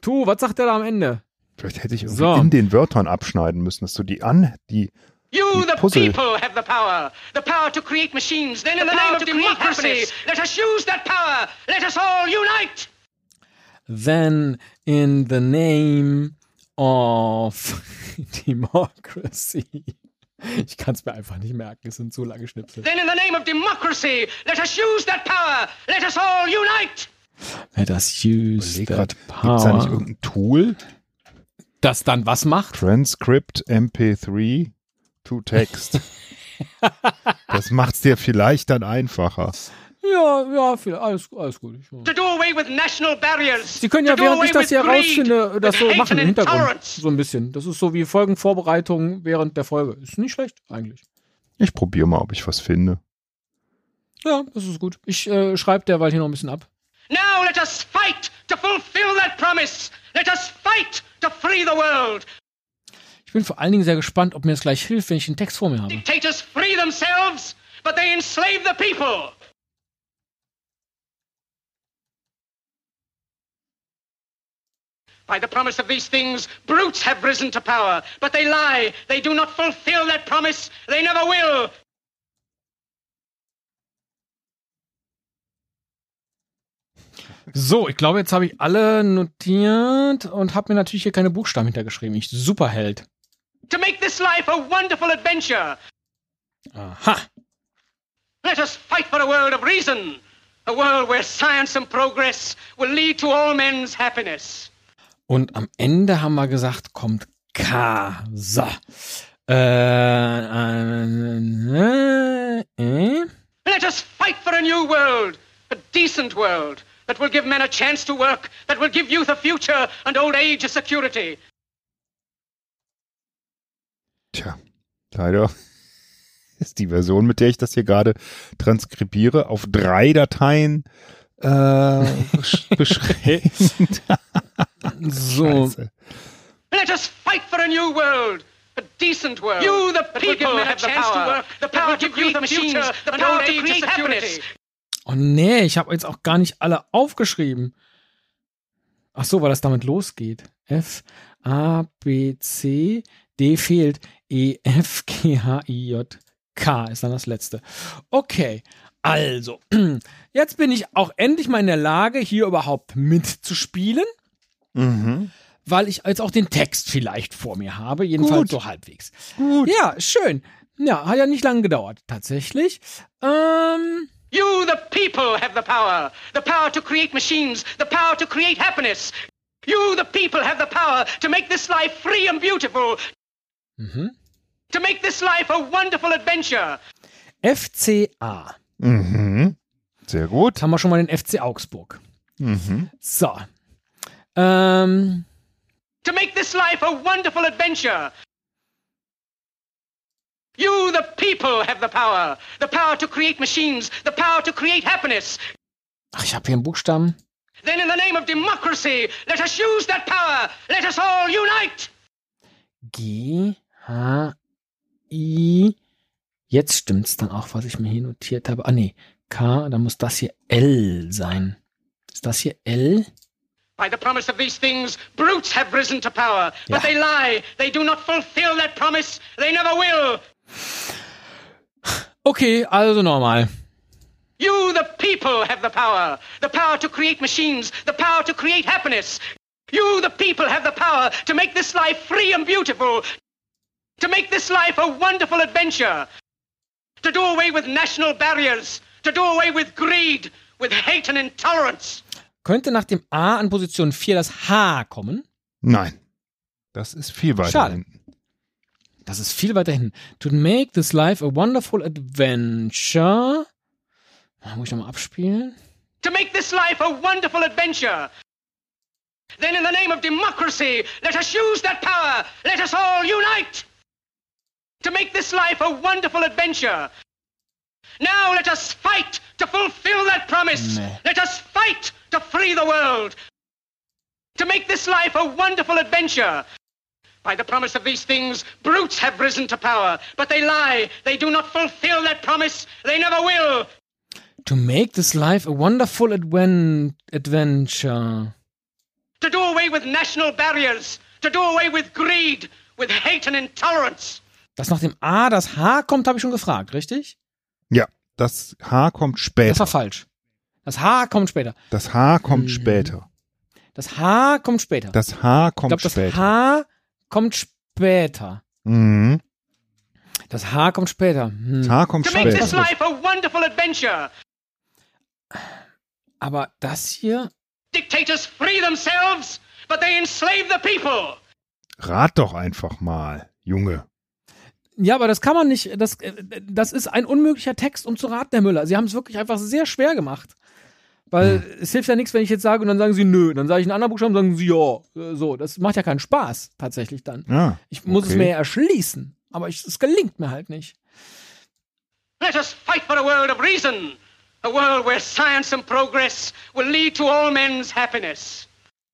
Tu, was sagt der da am Ende? Vielleicht hätte ich irgendwie So. in den Wörtern abschneiden müssen, dass du die an, die, You, Die the Puzzle. people, have the power. The power to create machines. Then, in the, name of democracy, let us use that power. Let us all unite. Then in the name of Democracy. Ich kann es mir einfach nicht merken, es sind so lange Schnipsel. Then in the name of democracy, let us use that power. Let us all unite. Let us use Überleg that grad, Gibt's da nicht power. irgendein Tool? Das dann was macht? Transcript MP3 to Text. das macht's dir vielleicht dann einfacher. Ja, ja, viel, alles, alles gut. Ich, To do away with national barriers. Sie können ja, während ich das hier rausfinde, das so machen im Hintergrund. So ein bisschen. Das ist so wie Folgenvorbereitung während der Folge. Ist nicht schlecht, eigentlich. Ich probiere mal, ob ich was finde. Ja, das ist gut. Ich äh, schreibe derweil hier noch ein bisschen ab. Now let us fight to fulfill that promise. Let us fight to free the world. Ich bin vor allen Dingen sehr gespannt, ob mir das gleich hilft, wenn ich den Text vor mir habe. Dictators free themselves, but they enslave the people. By the promise of these things, brutes have risen to power, but they lie. They do not fulfill that promise. They never will. So, ich glaube, jetzt habe ich alle notiert und habe mir natürlich hier keine Buchstaben hintergeschrieben. Ich Superheld. To make this life a wonderful adventure, Aha. let us fight for a world of reason. A world where science and progress will lead to all men's happiness. Und am Ende haben wir gesagt, kommt K. So. Äh, äh, äh, äh. Let us fight for a new world, a decent world that will give men a chance to work, that will give youth a future and old age a security. Tja, leider ist die Version, mit der ich das hier gerade transkribiere, auf drei Dateien äh, besch- beschränkt. So. Scheiße. Let us fight for a new world, a decent world. You, the people, have the power, to work, the power to create machines, the power to create happiness. Oh nee, ich habe jetzt auch gar nicht alle aufgeschrieben. Ach so, weil das damit losgeht. F, A, B, C, D fehlt. E, F, G, H, I, J, K ist dann das letzte. Okay, also, jetzt bin ich auch endlich mal in der Lage, hier überhaupt mitzuspielen, Mhm. weil ich jetzt auch den Text vielleicht vor mir habe, jedenfalls Gut. so halbwegs. Gut. Ja, schön. Ja, hat ja nicht lange gedauert, tatsächlich. Ähm, You, the people, have the power. The power to create machines, the power to create happiness. You, the people, have the power to make this life free and beautiful, mhm. to make this life a wonderful adventure. FCA. Mhm. Sehr gut. Jetzt haben wir schon mal den FC Augsburg. Mhm. So. Ähm, to make this life a wonderful adventure. You, the people, have the power. The power to create machines, the power to create happiness. ach, ich habe hier einen Buchstaben. Then, in the name of democracy, let us use that power. Let us all unite. G, H, I. Jetzt stimmt's dann auch, was ich mir hier notiert habe. Ah, nee. K, dann muss das hier L sein. Ist das hier L? By the promise of these things, brutes have risen to power. Ja. But they lie. They do not fulfill that promise. They never will. Okay, also nochmal. You, the people, have the power. The power to create machines, the power to create happiness. You, the people, have the power to make this life free and beautiful. To make this life a wonderful adventure. To do away with national barriers. To do away with greed, with hate and intolerance. Könnte nach dem A an Position 4 das H kommen? Nein. Das ist viel weiter Schade. hinten. Das ist viel weiter hinten. To make this life a wonderful adventure. Muss ich nochmal abspielen. To make this life a wonderful adventure. Then, in the name of democracy, let us use that power. Let us all unite. To make this life a wonderful adventure. Now let us fight to fulfill that promise. Let us fight to free the world. To make this life a wonderful adventure. By the promise of these things, brutes have risen to power, but they lie. They do not fulfill that promise. They never will. To make this life a wonderful adven adventure. To do away with national barriers. To do away with greed, with hate and intolerance. Dass nach dem A das H kommt, habe ich schon gefragt, richtig? Ja, das H kommt Das später. war falsch. Das H kommt später. Das H kommt Mhm. später. Das H kommt später. Das H ich kommt glaube, das später. H kommt später. mhm. Das H kommt später. Hm. Das H kommt To make this später. life a wonderful adventure. Aber das hier, Dictators free themselves, but they enslave the people. Rat doch einfach mal, Junge. ja, aber das kann man nicht, das, äh, das ist ein unmöglicher Text, um zu raten, Herr Müller. Sie haben es wirklich einfach sehr schwer gemacht. Weil Hm. es hilft ja nichts, wenn ich jetzt sage und dann sagen sie nö. Dann sage ich einen anderen Buchstaben und sagen sie ja. Äh, So, das macht ja keinen Spaß, tatsächlich dann. Ja, Ich muss es okay. mir ja erschließen. Aber ich, es gelingt mir halt nicht. Let us fight for a world of reason, a world where science and progress will lead to all men's happiness.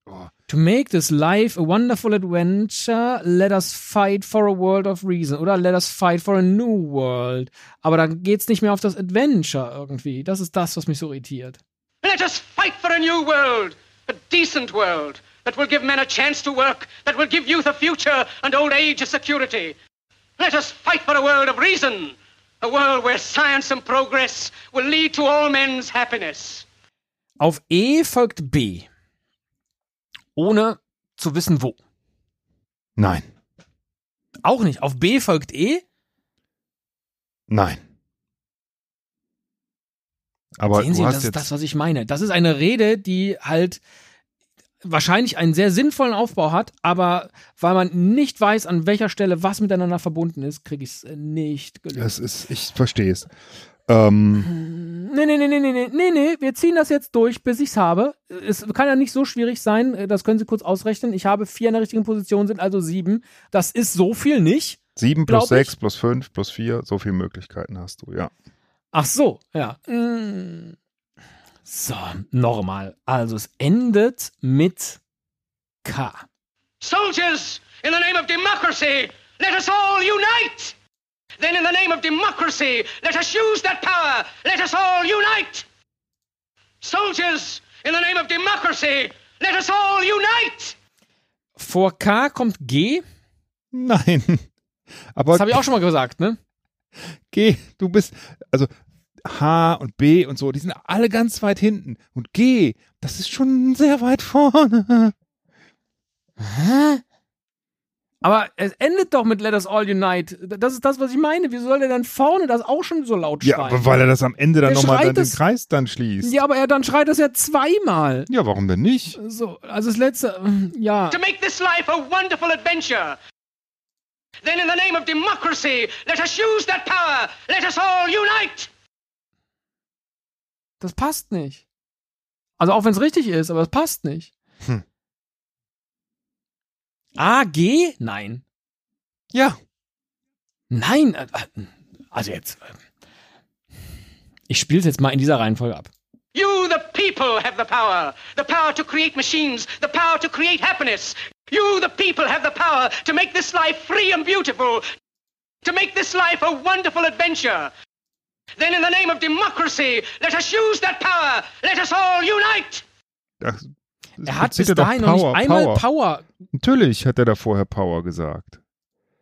Oh. To make this life a wonderful adventure, let us fight for a world of reason. Oder let us fight for a new world. Aber da geht's nicht mehr auf das Adventure irgendwie. Das ist das, was mich so irritiert. Let us fight for a new world, a decent world that will give men a chance to work, that will give youth a future and old age a security. Let us fight for a world of reason, a world where science and progress will lead to all men's happiness. Auf E folgt B. Ohne zu wissen wo. Nein, Auch nicht. Auf B folgt E. nein. Aber Sehen du Sie, hast das ist das, was ich meine. Das ist eine Rede, die halt wahrscheinlich einen sehr sinnvollen Aufbau hat, aber weil man nicht weiß, an welcher Stelle was miteinander verbunden ist, kriege ich es nicht gelöst. es ist, ich verstehe es. Ähm, Nee, nee, nee, nee, nee, nee, nee, nee, wir ziehen das jetzt durch, bis ich's habe. Es kann ja nicht so schwierig sein, das können Sie kurz ausrechnen. Ich habe vier in der richtigen Position, sind also sieben. Das ist so viel nicht. 7 Glaub plus 6 plus 5 plus 4, so viele Möglichkeiten hast du, ja. Ach so, ja. Mm. So, nochmal. Also es endet mit K. Soldiers, in the name of democracy, let us all unite! Then, in the name of democracy, let us use that power! Let us all unite! Soldiers, in the name of democracy, let us all unite! Vor K kommt G. Nein. Aber Das habe ich auch schon mal gesagt, ne? G, du bist, also H und B und so, die sind alle ganz weit hinten. Und G, das ist schon sehr weit vorne. Aber es endet doch mit Let us all unite. Das ist das, was ich meine. Wieso soll der dann vorne das auch schon so laut Ja, schreien? aber weil er das am Ende dann nochmal dann den es- Kreis dann schließt. Ja, aber er dann schreit das ja zweimal. Ja, warum denn nicht? So, also das letzte, äh, ja. To make this life a wonderful adventure! Then, in the name of democracy, let us use that power! Let us all unite! Das passt nicht. Also auch wenn es richtig ist, aber es passt nicht. Hm. A, G? Nein. Ja. Nein. äh, äh, Also jetzt. äh, Ich spiele es jetzt mal in dieser Reihenfolge ab. You, the people, have the power. The power to create machines, the power to create happiness. You, the people, have the power to make this life free and beautiful, to make this life a wonderful adventure. Then, in the name of democracy, let us use that power. Let us all unite. Das, das Er hat bis dahin noch Power, nicht einmal Power. Power. Natürlich hat er da vorher Power gesagt.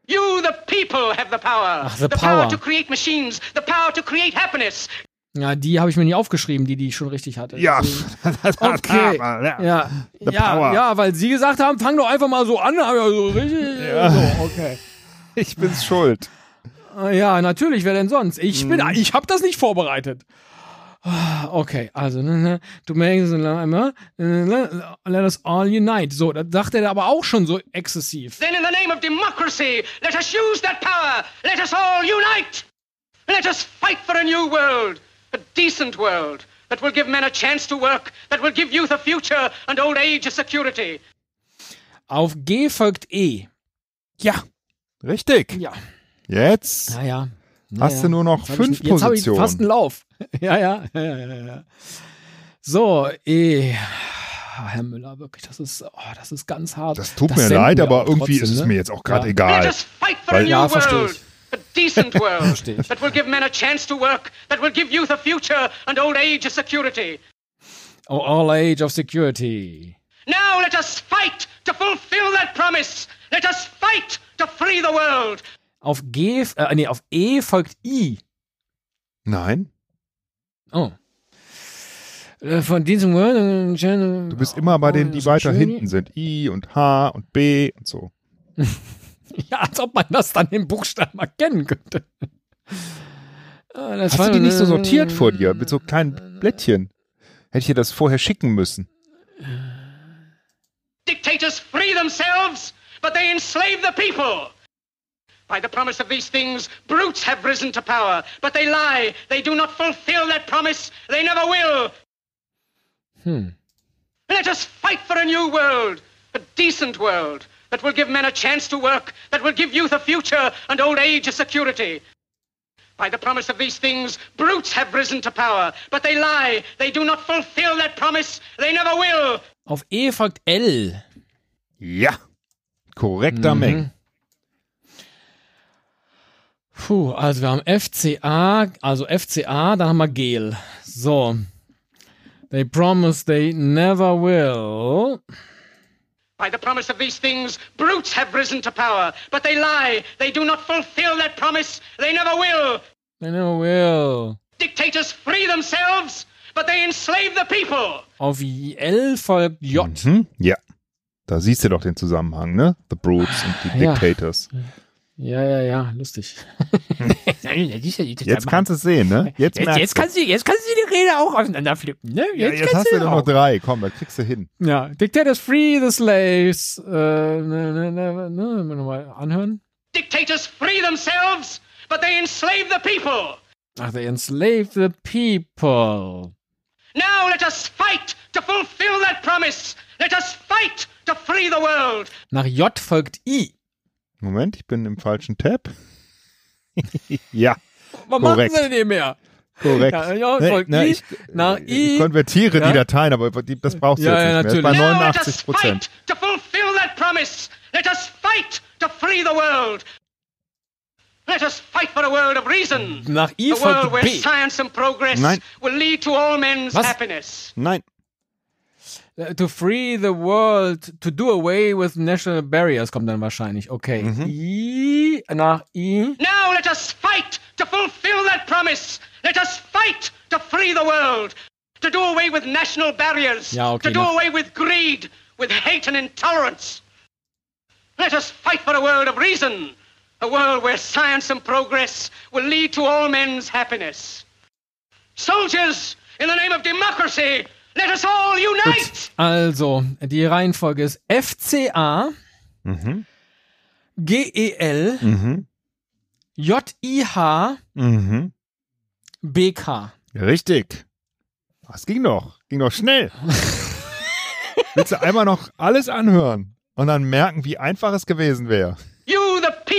You, the people, have the power. Ach, the the power. power to create machines, the power to create happiness. Ja, die habe ich mir nicht aufgeschrieben, die die ich schon richtig hatte. Ja. Deswegen- Okay. ja. Ja, The ja, power. ja, weil sie gesagt haben, fang doch einfach mal so an, aber so richtig. Ja. So, okay. Ich bin's schuld. Äh, Ja, natürlich, wer denn sonst? Ich bin, Mhm. ich habe das nicht vorbereitet. Ah, Okay, also, ne, ne, du merkst, ne, ne, let us all unite. So, das sagt er aber auch schon so exzessiv. Then, in the name of democracy, let us use that power. Let us all unite. Let us fight for a new world, a decent world that will give men a chance to work, that will give youth a future and old age a security. Auf G folgt E. Ja. Richtig. Ja, Jetzt naja. hast du nur noch Jetzt fünf ich, Jetzt habe ich Positionen. fast einen Lauf. ja, ja, ja, ja, ja. So, E. Herr Müller, wirklich, das ist, oh, das ist ganz hart. Das tut Das mir leid, aber irgendwie trotzdem, ist es ne? mir jetzt auch gerade Ja. Egal. Weil- Ja, versteh world, ich. a decent world that will give men a chance to work, that will give youth a future and old age a security. Oh, all age of security. Now let us fight to fulfill that promise. Let us fight to free the world. Auf G, äh, nee, auf E folgt I. Nein. Oh. Äh, Von diesem Word. Du bist immer bei denen, die weiter hinten sind. I und H und B und so. Ja, als ob man das dann im Buchstaben erkennen könnte. Ah, das Hast war- du die nicht so sortiert vor dir mit so kleinen Blättchen? Hätte ich dir das vorher schicken müssen. Dictators free themselves, but they enslave the people. By the promise of these things, brutes have risen to power, but they lie. They do not fulfill that promise. They never will. Hm. Let us fight for a new world, a decent world, that will give men a chance to work, that will give youth a future and old age a security. By the promise of these things, brutes have risen to power, but they lie. They do not fulfill that promise. They never will. Auf E folgt L. Ja. Korrekter Mhm. Meng. Puh, also wir haben FCA, also FCA, dann haben wir Gel. So. They promise they never will. By the promise of these things, brutes have risen to power, but they lie. They do not fulfill that promise. They never will. They never will. Dictators free themselves, but they enslave the people. Auf L folgt J. Mhm. Ja. Da siehst du doch den Zusammenhang, ne? The Brutes und die Ja. Dictators. Ja, ja, ja, lustig. Jetzt kannst du es sehen, ne? Jetzt, jetzt, jetzt, du. kannst du, jetzt kannst du die Rede auch auseinanderflippen, ne? ja, Jetzt, jetzt kannst hast du nur noch drei. Komm, das kriegst du hin. Ja, Dictators free the slaves. Äh, ne, ne, ne, ne, nochmal anhören. Dictators free themselves, but they enslave the people. Ach, they enslave the people. Now let us fight to fulfill that promise. Let us fight to free the world. Nach J folgt I. Moment, ich bin im falschen Tab. ja, Was Korrekt. machen sie denn hier mehr? korrekt. Ja, ja, ne, I. ich, nach ich I. konvertiere Ja. die Dateien, aber die, das brauchst du Ja, ja, jetzt nicht mehr. Ist bei let us 89 Prozent. fight to fulfill that promise. Let us fight to free the world. Let us fight for a world of reason. Nach I A world where B. science and progress Nein. will lead to all men's Was? happiness. Nein, Äh, To free the world, to do away with national barriers kommt dann wahrscheinlich. Okay. Mhm. I, nach I. Now let us fight to fulfill that promise. Let us fight to free the world. To do away with national barriers. Ja, okay, to do away with greed, with hate and intolerance. Let us fight for a world of reason. A world where science and progress will lead to all men's happiness. Soldiers, in the name of democracy, let us all unite! Also, die Reihenfolge ist FCA, Mhm. GEL, Mhm. JIH, Mhm. BK. Richtig. Das ging doch. Ging doch schnell. Willst du einmal noch alles anhören und dann merken, wie einfach es gewesen wäre?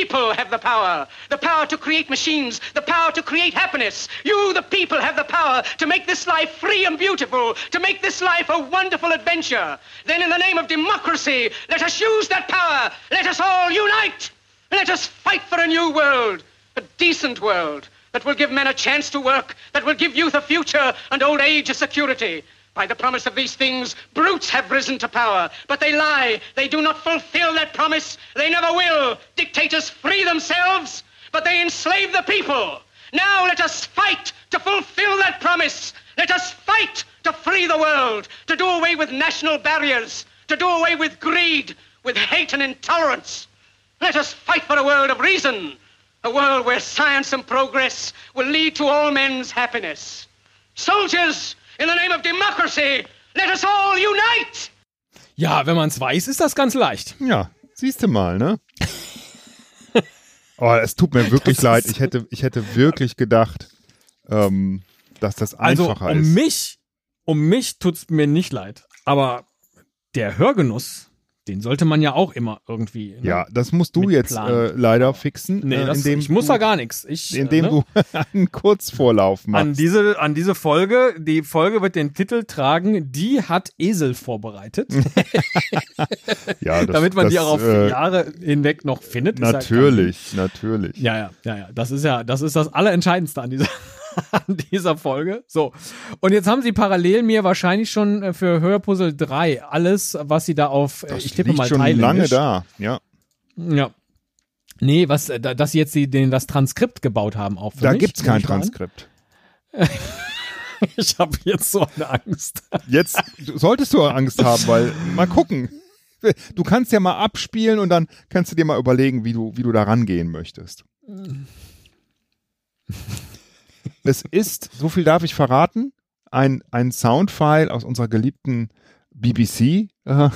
People, have the power. The power to create machines, the power to create happiness. You, the people, have the power to make this life free and beautiful, to make this life a wonderful adventure. Then, in the name of democracy, let us use that power. Let us all unite. Let us fight for a new world, a decent world that will give men a chance to work, that will give youth a future and old age a security. By the promise of these things, brutes have risen to power, but they lie. They do not fulfill that promise. They never will. Dictators free themselves, but they enslave the people. Now let us fight to fulfill that promise. Let us fight to free the world, to do away with national barriers, to do away with greed, with hate and intolerance. Let us fight for a world of reason, a world where science and progress will lead to all men's happiness. Soldiers, in the name of democracy, let us all unite! Ja, wenn man es weiß, ist das ganz leicht. Ja, siehst du mal, ne? Oh, es tut mir wirklich Das leid. Ich hätte, ich hätte wirklich gedacht, ähm, dass das Also, einfacher um ist. mich, um mich tut's mir nicht leid. Aber der Hörgenuss, den sollte man ja auch immer irgendwie. Ne? Ja, das musst du jetzt äh, leider fixen, Nee, äh, das, indem ich muss da gar nichts. Ich, indem äh, ne? du einen Kurzvorlauf machst. an diese, an diese Folge, die Folge wird den Titel tragen, die hat Esel vorbereitet, ja, das, damit man das, die auch auf äh, Jahre hinweg noch findet. Natürlich, natürlich. Ja, ja, ja, ja. Das ist ja, das ist das Allerentscheidendste an dieser, an dieser Folge. So. Und jetzt haben sie parallel mir wahrscheinlich schon äh, für Hörpuzzle 3 alles, was sie da auf, äh, Das ich tippe mal schon lange da. Ja, Ja. Nee, was, äh, da- dass sie jetzt die, den, das Transkript gebaut haben auch für da mich. gibt's kein. Transkript. Ich habe jetzt so eine Angst. Jetzt solltest du Angst haben, weil mal gucken. Du kannst ja mal abspielen und dann kannst du dir mal überlegen, wie du, wie du da rangehen möchtest. Es ist, so viel darf ich verraten, ein, ein Soundfile aus unserer geliebten BBC, äh,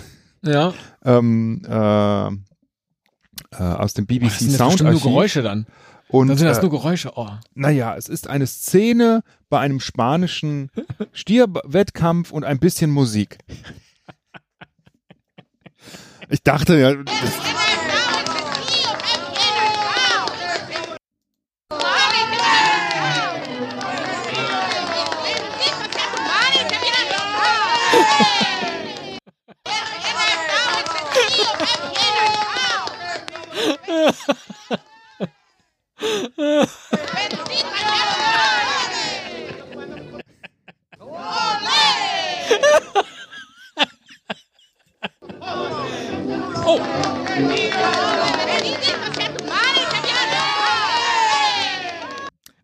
Ja. ähm, äh, äh, aus dem BBC das sind bestimmt nur. Geräusche dann. Und Dann sind das äh, nur Geräusche. Oh. naja, es ist eine Szene bei einem spanischen Stierwettkampf und ein bisschen Musik. Ich dachte ja, das,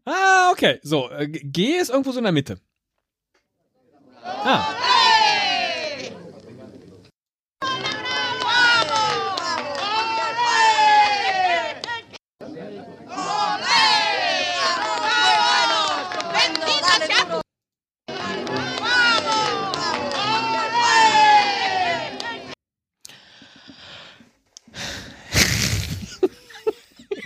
Ah, okay. So, äh, G ist irgendwo so in der Mitte. Ah.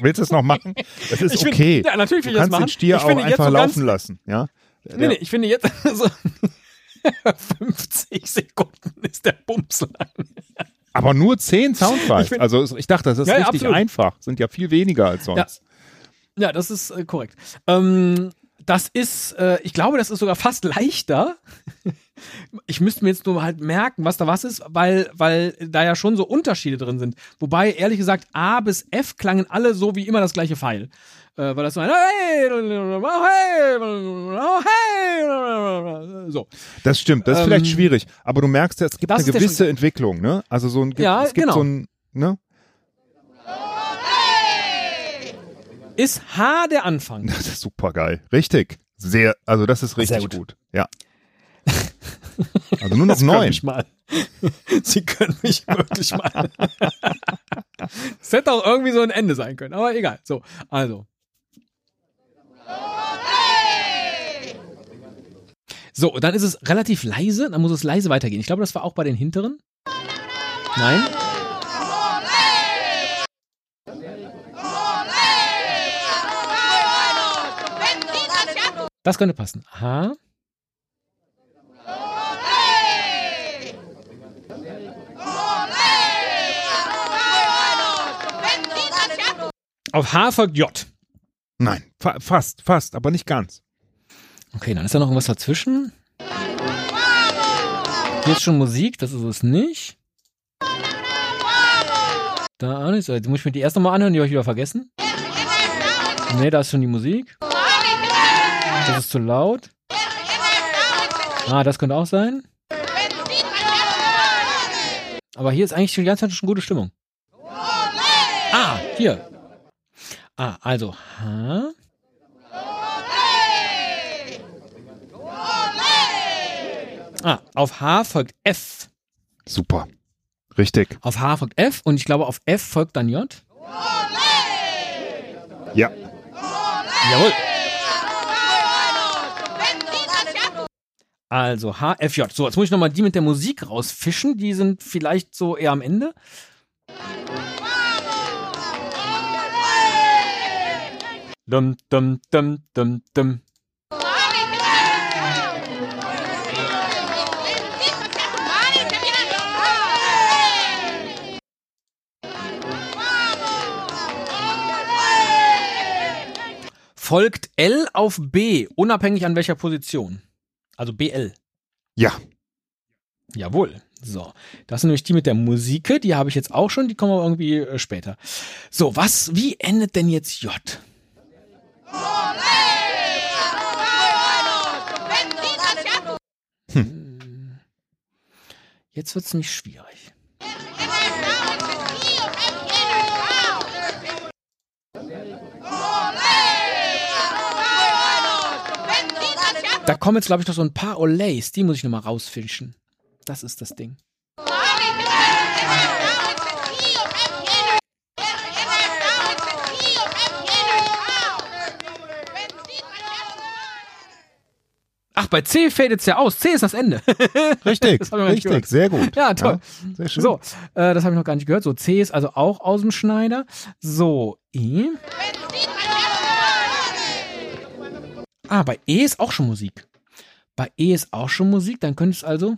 Willst du es noch machen? Es ist find- okay. ja, natürlich will du ich das kannst machen. den Stier Ich auch einfach so laufen lassen. Ja? Nee, nee, ich finde jetzt so 50 Sekunden ist der Bums lang. Aber nur zehn Ich Soundfiles. find- also ich dachte, das ist Ja, ja, richtig absolut. einfach. Sind ja viel weniger als sonst. Ja, das ist äh, korrekt. Ähm, das ist, äh, ich glaube, das ist sogar fast leichter. Ich müsste mir jetzt nur halt merken, was da was ist, weil, weil da ja schon so Unterschiede drin sind. Wobei, ehrlich gesagt, A bis F klangen alle so wie immer das gleiche Pfeil. Äh, weil das so ein hey, hey, so. Das stimmt, das ist Ähm, vielleicht schwierig. Aber du merkst ja, es gibt eine gewisse Entwicklung, ne? Also so ein, Ja, es gibt genau. so ein, ne? Ist H der Anfang? Das ist super geil. Richtig. Sehr, also das ist richtig Sehr gut. gut. Ja. Also nur noch Sie neun. mal. Sie können mich wirklich mal. Es hätte auch irgendwie so ein Ende sein können, aber egal. So, also. So, dann ist es relativ leise, dann muss es leise weitergehen. Ich glaube, das war auch bei den hinteren. Nein? Das könnte passen. H. Auf H folgt J. Nein, fa fast, fast, aber nicht ganz. Okay, dann ist da noch irgendwas dazwischen. Hier ist schon Musik, das ist es nicht. Da auch nicht. Jetzt muss ich mir die erst nochmal anhören, die habe ich wieder vergessen. Nee, da ist schon die Musik. Das ist zu laut. Ah, das könnte auch sein. Aber hier ist eigentlich die ganze Zeit schon gute Stimmung. Ah, hier. Ah, also H. Ah, auf H folgt F. Super. Richtig. Auf H folgt F und ich glaube auf F folgt dann J. Ja. Jawohl. Also H, F, J. So, jetzt muss ich nochmal die mit der Musik rausfischen. Die sind vielleicht so eher am Ende. Dum, dum, dum, dum, dum. Folgt L auf B, unabhängig an welcher Position. Also BL. Ja. Jawohl. So, das sind nämlich die mit der Musik, die habe ich jetzt auch schon, die kommen aber irgendwie äh, später. So, was, wie endet denn jetzt J? Hm. Jetzt wird es nämlich schwierig. Da kommen jetzt, glaube ich, noch so ein paar Olays. Die muss ich noch mal rausfischen. Das ist das Ding. Bei C fällt jetzt ja aus. C ist das Ende. Richtig, Das richtig, sehr gut. Ja, toll. sehr schön. So, äh, das habe ich noch gar nicht gehört. So, C ist also auch aus dem Schneider. So, E. Ah, bei E ist auch schon Musik. Bei E ist auch schon Musik. Dann könnte es also.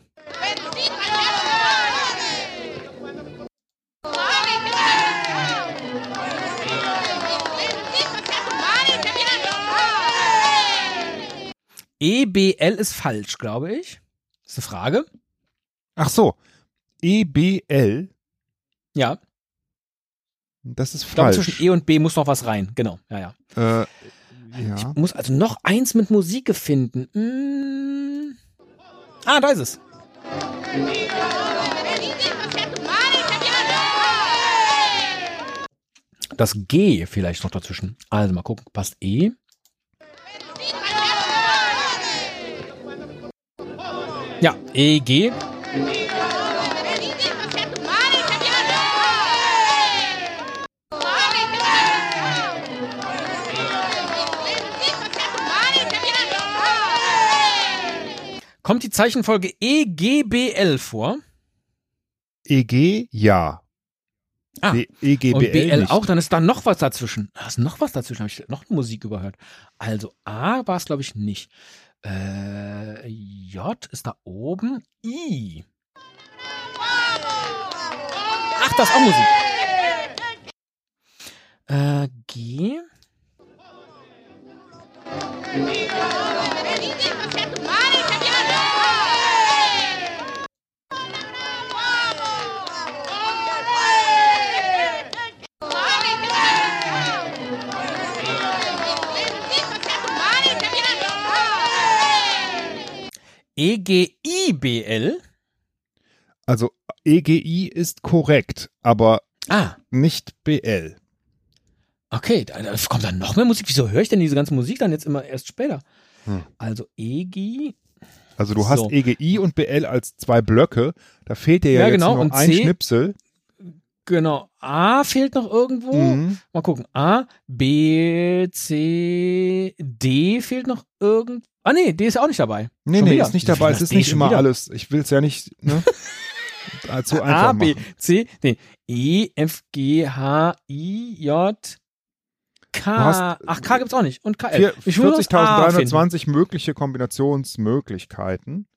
EBL ist falsch, glaube ich. ist eine Frage. Ach so, EBL, Ja, das ist ich glaube, falsch. zwischen E und B muss noch was rein. Genau, ja, ja. äh, ja. Muss also noch eins mit Musik finden. Mm. Ah, da ist es. Das G vielleicht noch dazwischen. Also mal gucken, passt E. Ja, E, G. Kommt die Zeichenfolge E, G, B, L vor? EG, ja. Ah, B- EGBL Und BL nicht. auch, dann ist da noch was dazwischen. Da ist noch was dazwischen, habe ich noch Musik überhört. Also A war es, glaube ich, nicht. Äh, J ist da oben. I. Ach, das ist auch Musik. Äh, G. E, G, I, B, L. Also EGI ist korrekt, aber Ah, nicht BL. okay. Da, kommt dann noch mehr Musik. Wieso höre ich denn diese ganze Musik dann jetzt immer erst später? Hm. Also E, G. Also du hast So. EGI und BL als zwei Blöcke. Da fehlt dir ja, Ja, jetzt genau. nur Und ein C? Schnipsel. Genau. A fehlt noch irgendwo. Mhm. Mal gucken. A, B, C, D fehlt noch irgend. Ah nee, D ist auch nicht dabei. Nee, Schon nee, wieder. ist nicht dabei. Es ist D nicht immer wieder? alles. Ich will es ja nicht ne? allzu einfach A, B, machen. C, D, E, F, G, H, I, J, K. Ach, K gibt's auch nicht. Und K. Vier- Ich will nur das A finden. 40.320 mögliche Kombinationsmöglichkeiten.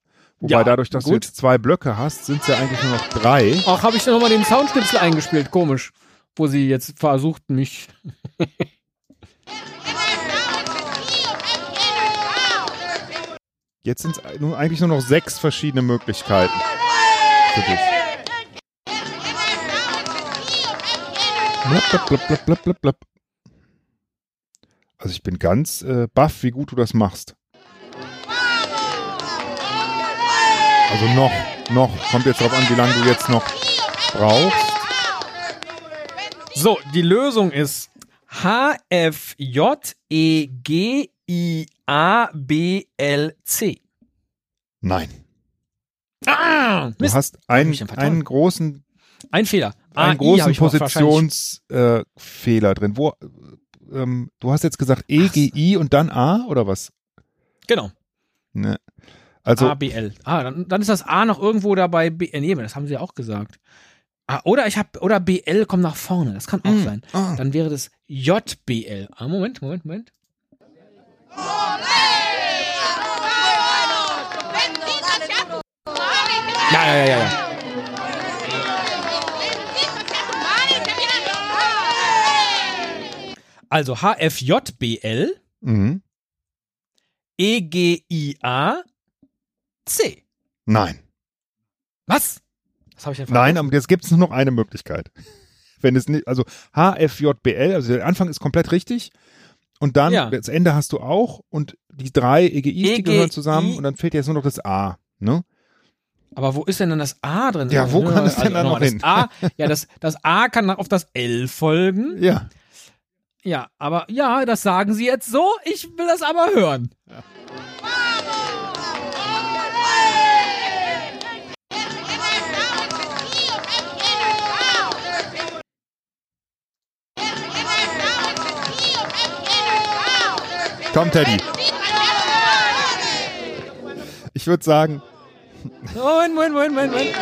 Wobei Ja, dadurch, dass du gut. jetzt zwei Blöcke hast, sind es ja eigentlich nur noch drei. Ach, habe ich dann nochmal den Soundschnipsel eingespielt. Komisch. Wo sie jetzt versucht, mich. Jetzt sind es eigentlich nur noch sechs verschiedene Möglichkeiten für dich. Blub, blub, blub. Also ich bin ganz äh, baff, wie gut du das machst. Also noch, noch. Kommt jetzt drauf an, wie lange du jetzt noch brauchst. So, die Lösung ist H, F, J, E, G, I, A, B, L, C. Nein. Ah, Du hast einen, einen großen, Ein Fehler. einen AI großen Positionsfehler äh, drin. Wo, äh, ähm, du hast jetzt gesagt E, G, I und dann A oder was? Genau. Ne. Also A, B, L. Ah, dann, dann ist das A noch irgendwo dabei. B, äh, nee, das haben sie ja auch gesagt. Ah, oder ich habe oder BL kommt nach vorne. Das kann auch Mm, sein. ah. Dann wäre das JBL. Ah, Moment, Moment, Moment. Ja, ja, ja, ja, ja. Also HFJBL, Mhm. EGIA, C. Nein. Was? Was habe ich denn Nein, aber jetzt gibt es nur noch eine Möglichkeit. Wenn es nicht, also HFJBL, also der Anfang ist komplett richtig. Und dann Ja. das Ende hast du auch und die drei EGIs, die EGI. gehören zusammen und dann fehlt jetzt nur noch das A. Ne? Aber wo ist denn dann das A drin? Ja, wo kann es denn da noch nochmal, hin? Das A, ja, das, das A kann auf das L folgen. Ja. Ja, aber ja, das sagen sie jetzt so. Ich will das aber hören. Komm, Teddy. Ich würde sagen, Moment, Moment, Moment, Moment, Moment.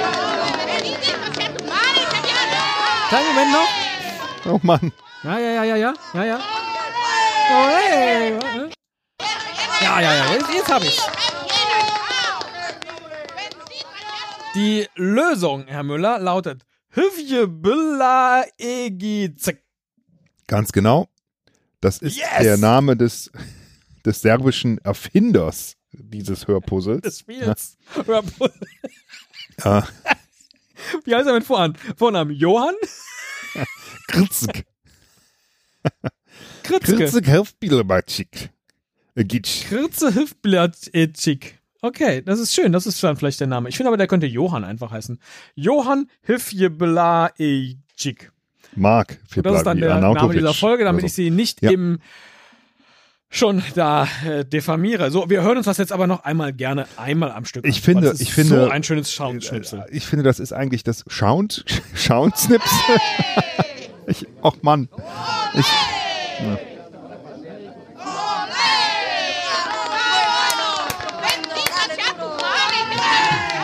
Kleinen Moment noch. oh Mann. Ja, ja, ja, ja, ja, ja, ja. Oh, hey. Ja, ja, ja, jetzt, jetzt hab ich's. Die Lösung, Herr Müller, lautet Hüfje Bülla Egizek. Ganz genau. Das ist Yes! der Name des, des serbischen Erfinders dieses Hörpuzzles. des Spiels. Ja, Wie heißt er mit Vornamen? Vornamen Johann Kritzek. Kritzke. Kritzek Helfbilbacik. Gitsch. Kürze Hüftblattchik. Okay, das ist schön, das ist dann vielleicht der Name. Ich finde aber, der könnte Johann einfach heißen. Johann Hüfjeblaejik. Mark. Und das ist dann der Name dieser Folge, damit ich sie nicht Ja. eben schon da äh, diffamiere. So, wir hören uns das jetzt aber noch einmal gerne einmal am Stück Ich an, finde- es ist ich finde- so ein schönes Soundschnipsel. Ich finde, das ist eigentlich das Sound, Soundsnipsel. ich, ach Mann. Ich,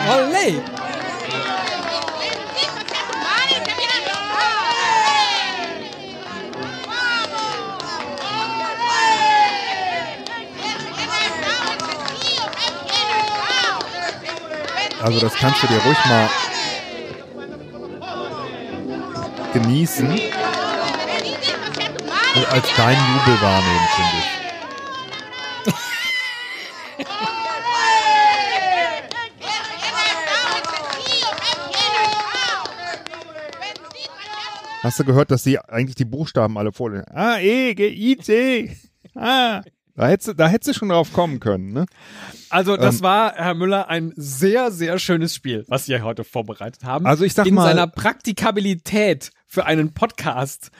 Olé! Also das kannst du dir ruhig mal genießen und als deinen Jubel wahrnehmen, finde ich. Hast du gehört, dass sie eigentlich die Buchstaben alle vorlesen? A, E, G, I, C. Ah. Da hättest, du- da hättest du schon drauf kommen können, ne? Also, das Ähm, war, Herr Müller, ein sehr, sehr schönes Spiel, was Sie heute vorbereitet haben. Also ich sag In mal- seiner Praktikabilität für einen Podcast.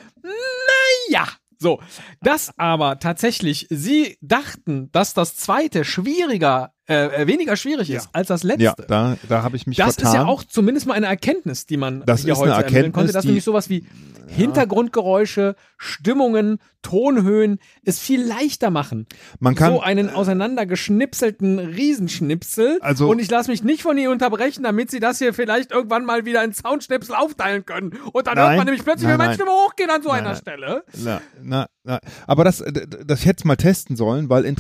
Naja. So, dass aber tatsächlich Sie dachten, dass das zweite schwieriger, äh, äh, weniger schwierig ist als das letzte. Ja, da, da habe ich mich Das vertan. ist ja auch zumindest mal eine Erkenntnis, die man Das hier ist heute ermitteln konnte, dass die- nämlich sowas wie Hintergrundgeräusche, Stimmungen, Tonhöhen es viel leichter machen. Man kann- so einen auseinandergeschnipselten Riesenschnipsel Also- und ich lasse mich nicht von Ihnen unterbrechen, damit Sie das hier vielleicht irgendwann mal wieder in Soundschnipsel aufteilen können. Und dann hört Nein, man nämlich plötzlich, nein, wie meine nein. Stimme hochgehen an so Nein, einer. Stelle. Na, na, na. Aber das, das hätte mal testen sollen, weil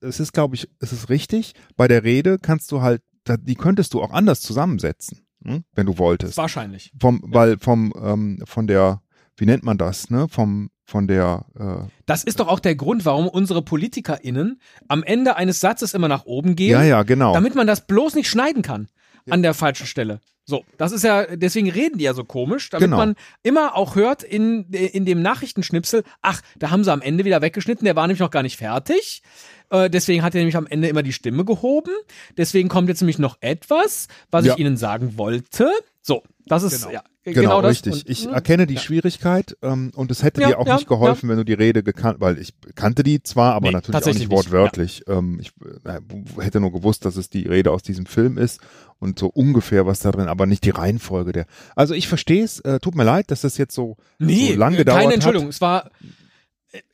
es ist, glaube ich, es ist richtig. Bei der Rede kannst du halt, die könntest du auch anders zusammensetzen, hm, wenn du wolltest. Wahrscheinlich. Vom, weil vom, ähm, von der, wie nennt man das, ne? Vom, von der, äh, Das ist doch auch der Grund, warum unsere PolitikerInnen am Ende eines Satzes immer nach oben gehen. ja, ja, genau. damit man das bloß nicht schneiden kann an der falschen Stelle. So, das ist ja, deswegen reden die ja so komisch, damit Genau. man immer auch hört in, in dem Nachrichtenschnipsel, ach, da haben sie am Ende wieder weggeschnitten, der war nämlich noch gar nicht fertig. Äh, deswegen hat er nämlich am Ende immer die Stimme gehoben. Deswegen kommt jetzt nämlich noch etwas, was Ja. ich Ihnen sagen wollte. So, das ist Genau. ja Genau, genau, das. richtig. Und, ich hm, erkenne die ja. Schwierigkeit ähm, und es hätte Ja, dir auch ja, nicht geholfen, wenn du die Rede gekannt, weil ich kannte die zwar, aber Nee, natürlich auch nicht nicht, wortwörtlich. Ähm, ich äh, hätte nur gewusst, dass es die Rede aus diesem Film ist und so ungefähr was da drin, aber nicht die Reihenfolge der. Also ich verstehe es, äh, tut mir leid, dass das jetzt so, Nee, so lang gedauert keine Entschuldigung, hat. es war.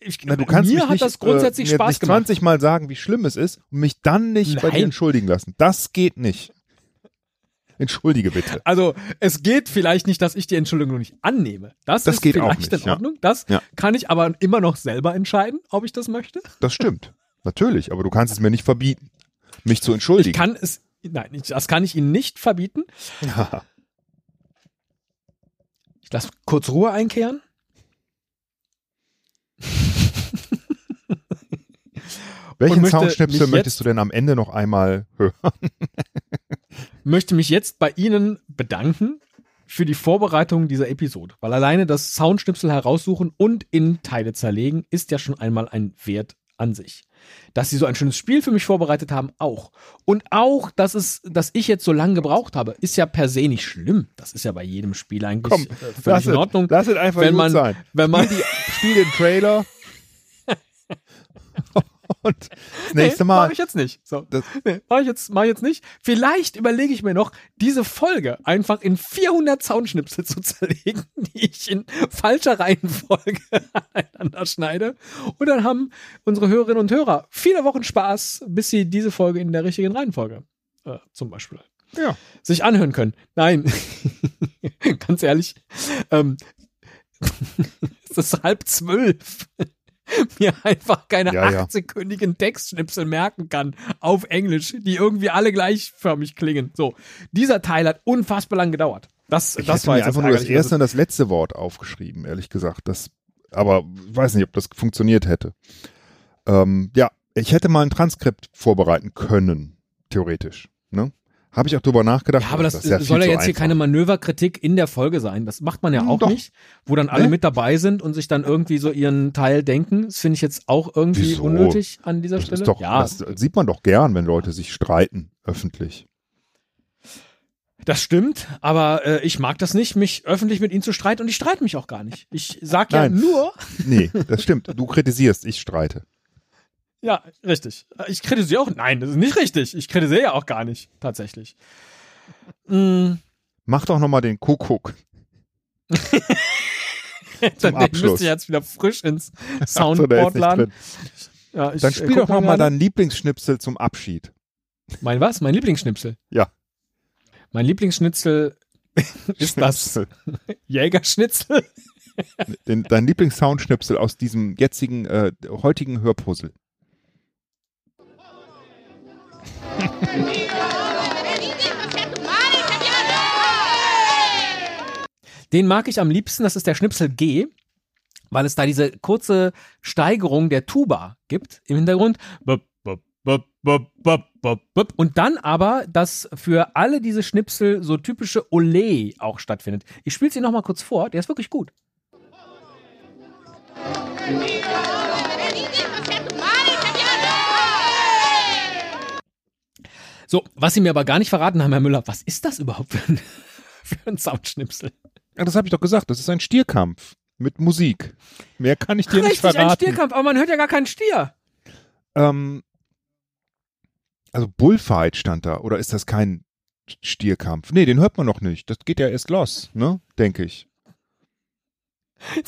Ich, Na, du kannst mir hat nicht, das grundsätzlich äh, Spaß gemacht. 20 Mal sagen, wie schlimm es ist und mich dann nicht bei dir Nein. entschuldigen lassen. Das geht nicht. Entschuldige bitte. Also es geht vielleicht nicht, dass ich die Entschuldigung nicht annehme. Das, Das ist geht auch vielleicht nicht, in ja. Ordnung. Das Ja. kann ich aber immer noch selber entscheiden, ob ich das möchte. Das stimmt. Natürlich, aber du kannst es mir nicht verbieten, mich zu entschuldigen. Ich kann es, nein, ich, das kann ich Ihnen nicht verbieten. Ich lasse kurz Ruhe einkehren. Welchen Soundschnipsel möchtest du denn am Ende noch einmal hören? Möchte mich jetzt bei Ihnen bedanken für die Vorbereitung dieser Episode, weil alleine das Soundschnipsel heraussuchen und in Teile zerlegen ist ja schon einmal ein Wert an sich. Dass sie so ein schönes Spiel für mich vorbereitet haben, auch. Und auch, dass es, dass ich jetzt so lange gebraucht habe, ist ja per se nicht schlimm. Das ist ja bei jedem Spiel eigentlich Komm, äh, völlig in Ordnung. lass es einfach wenn gut man, sein. wenn man, Spiel den Trailer. Und das nächste nee, Mal. Mach ich jetzt nicht. So. Das- nee, mach ich jetzt, mach ich jetzt nicht. Vielleicht überlege ich mir noch, diese Folge einfach in 400 Soundschnipsel zu zerlegen, die ich in falscher Reihenfolge aneinander schneide. Und dann haben unsere Hörerinnen und Hörer viele Wochen Spaß, bis sie diese Folge in der richtigen Reihenfolge äh, zum Beispiel Ja. sich anhören können. Nein, ganz ehrlich, ähm, es ist halb zwölf. Mir einfach keine Ja, ja. achtsekündigen Textschnipsel merken kann auf Englisch, die irgendwie alle gleichförmig klingen. So, dieser Teil hat unfassbar lang gedauert. Das, Ich das hätte war mir einfach nur das erste und das letzte Wort aufgeschrieben, ehrlich gesagt. Das, aber ich weiß nicht, ob das funktioniert hätte. Ähm, ja, ich hätte mal ein Transkript vorbereiten können, theoretisch. Habe ich auch drüber nachgedacht. Ja, aber das, ist ja soll ja jetzt hier einfach. keine Manöverkritik in der Folge sein. Das macht man ja Hm, auch doch. nicht, wo dann alle Ne? mit dabei sind und sich dann irgendwie so ihren Teil denken. Das finde ich jetzt auch irgendwie Wieso? unnötig an dieser Das, Stelle. ist doch, ja, das sieht man doch gern, wenn Leute sich streiten, öffentlich. Das stimmt, aber äh, ich mag das nicht, mich öffentlich mit ihnen zu streiten und ich streite mich auch gar nicht. Ich sag ja Nein. nur, Nee, das stimmt. Du kritisierst, ich streite. Ja, richtig. Äh, Ich kritisiere auch, nein, das ist nicht richtig. Ich kritisiere ja auch gar nicht, tatsächlich. Mm, Mach doch nochmal den Kuckuck. dann Abschluss. müsst ihr jetzt wieder frisch ins so, Soundboard nicht laden. Ja, ich, Dann äh, spiel guck doch nochmal gerade. dein Lieblingsschnipsel zum Abschied. Mein was? Mein Lieblingsschnipsel. Ja. Mein Lieblingsschnitzel ist das. Jägerschnitzel. Den, dein Lieblingssoundschnipsel aus diesem jetzigen, äh, heutigen Hörpuzzle. Den mag ich am liebsten, das ist der Schnipsel G, weil es da diese kurze Steigerung der Tuba gibt im Hintergrund. Und dann aber, dass für alle diese Schnipsel so typische Ole auch stattfindet. Ich spiele sie nochmal kurz vor, der ist wirklich gut. So, was Sie mir aber gar nicht verraten haben, Herr Müller, was ist das überhaupt für ein, für ein Soundschnipsel? Ja, das habe ich doch gesagt. Das ist ein Stierkampf mit Musik. Mehr kann ich dir nicht Richtig, ein verraten. Stierkampf, aber man hört ja gar keinen Stier. Ähm, also Bullfight stand da. Oder ist das kein Stierkampf? Nee, den hört man noch nicht. Das geht ja erst los, ne? Denke ich.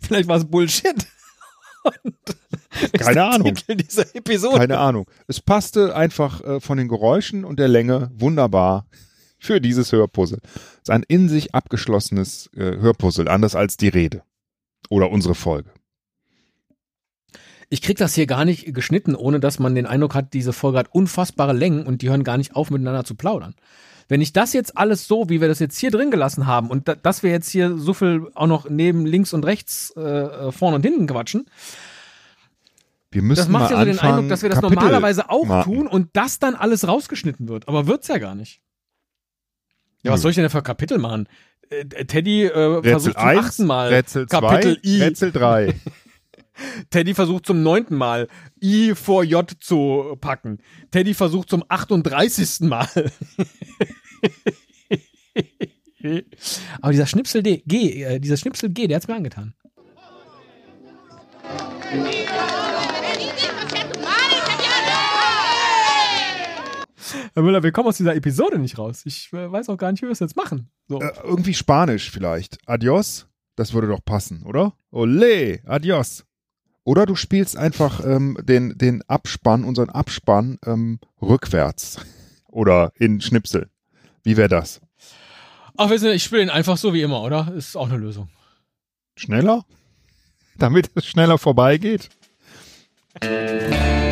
Vielleicht war es Bullshit. Und Keine Ahnung. Titel dieser Episode. Keine Ahnung. Es passte einfach äh, von den Geräuschen und der Länge wunderbar für dieses Hörpuzzle. Es ist ein in sich abgeschlossenes äh, Hörpuzzle, anders als die Rede. Oder unsere Folge. Ich krieg das hier gar nicht geschnitten, ohne dass man den Eindruck hat, diese Folge hat unfassbare Längen und die hören gar nicht auf, miteinander zu plaudern. Wenn ich das jetzt alles so, wie wir das jetzt hier drin gelassen haben und da, dass wir jetzt hier so viel auch noch neben links und rechts äh, äh, vorne und hinten quatschen, Wir müssen das macht mal ja so den anfangen, Eindruck, dass wir das Kapitel normalerweise auch marken. tun und das dann alles rausgeschnitten wird. Aber wird's ja gar nicht. Ja, was soll ich denn da für Kapitel machen? Äh, Teddy äh, Rätsel versucht zum 1, achten Mal Rätsel 2, Kapitel I. Rätsel 3. Teddy versucht zum neunten Mal I vor J zu packen. Teddy versucht zum 38. Mal. Aber dieser Schnipsel D, G, äh, dieser Schnipsel G, der hat's mir angetan. Herr Müller, wir kommen aus dieser Episode nicht raus. Ich äh, weiß auch gar nicht, wie wir es jetzt machen. So. Äh, irgendwie Spanisch vielleicht. Adios, das würde doch passen, oder? Ole, adios. Oder du spielst einfach ähm, den, den Abspann, unseren Abspann ähm, rückwärts. Oder in Schnipsel. Wie wäre das? Ach, wissen Sie, ich spiele ihn einfach so wie immer, oder? Ist auch eine Lösung. Schneller? Damit es schneller vorbeigeht? Musik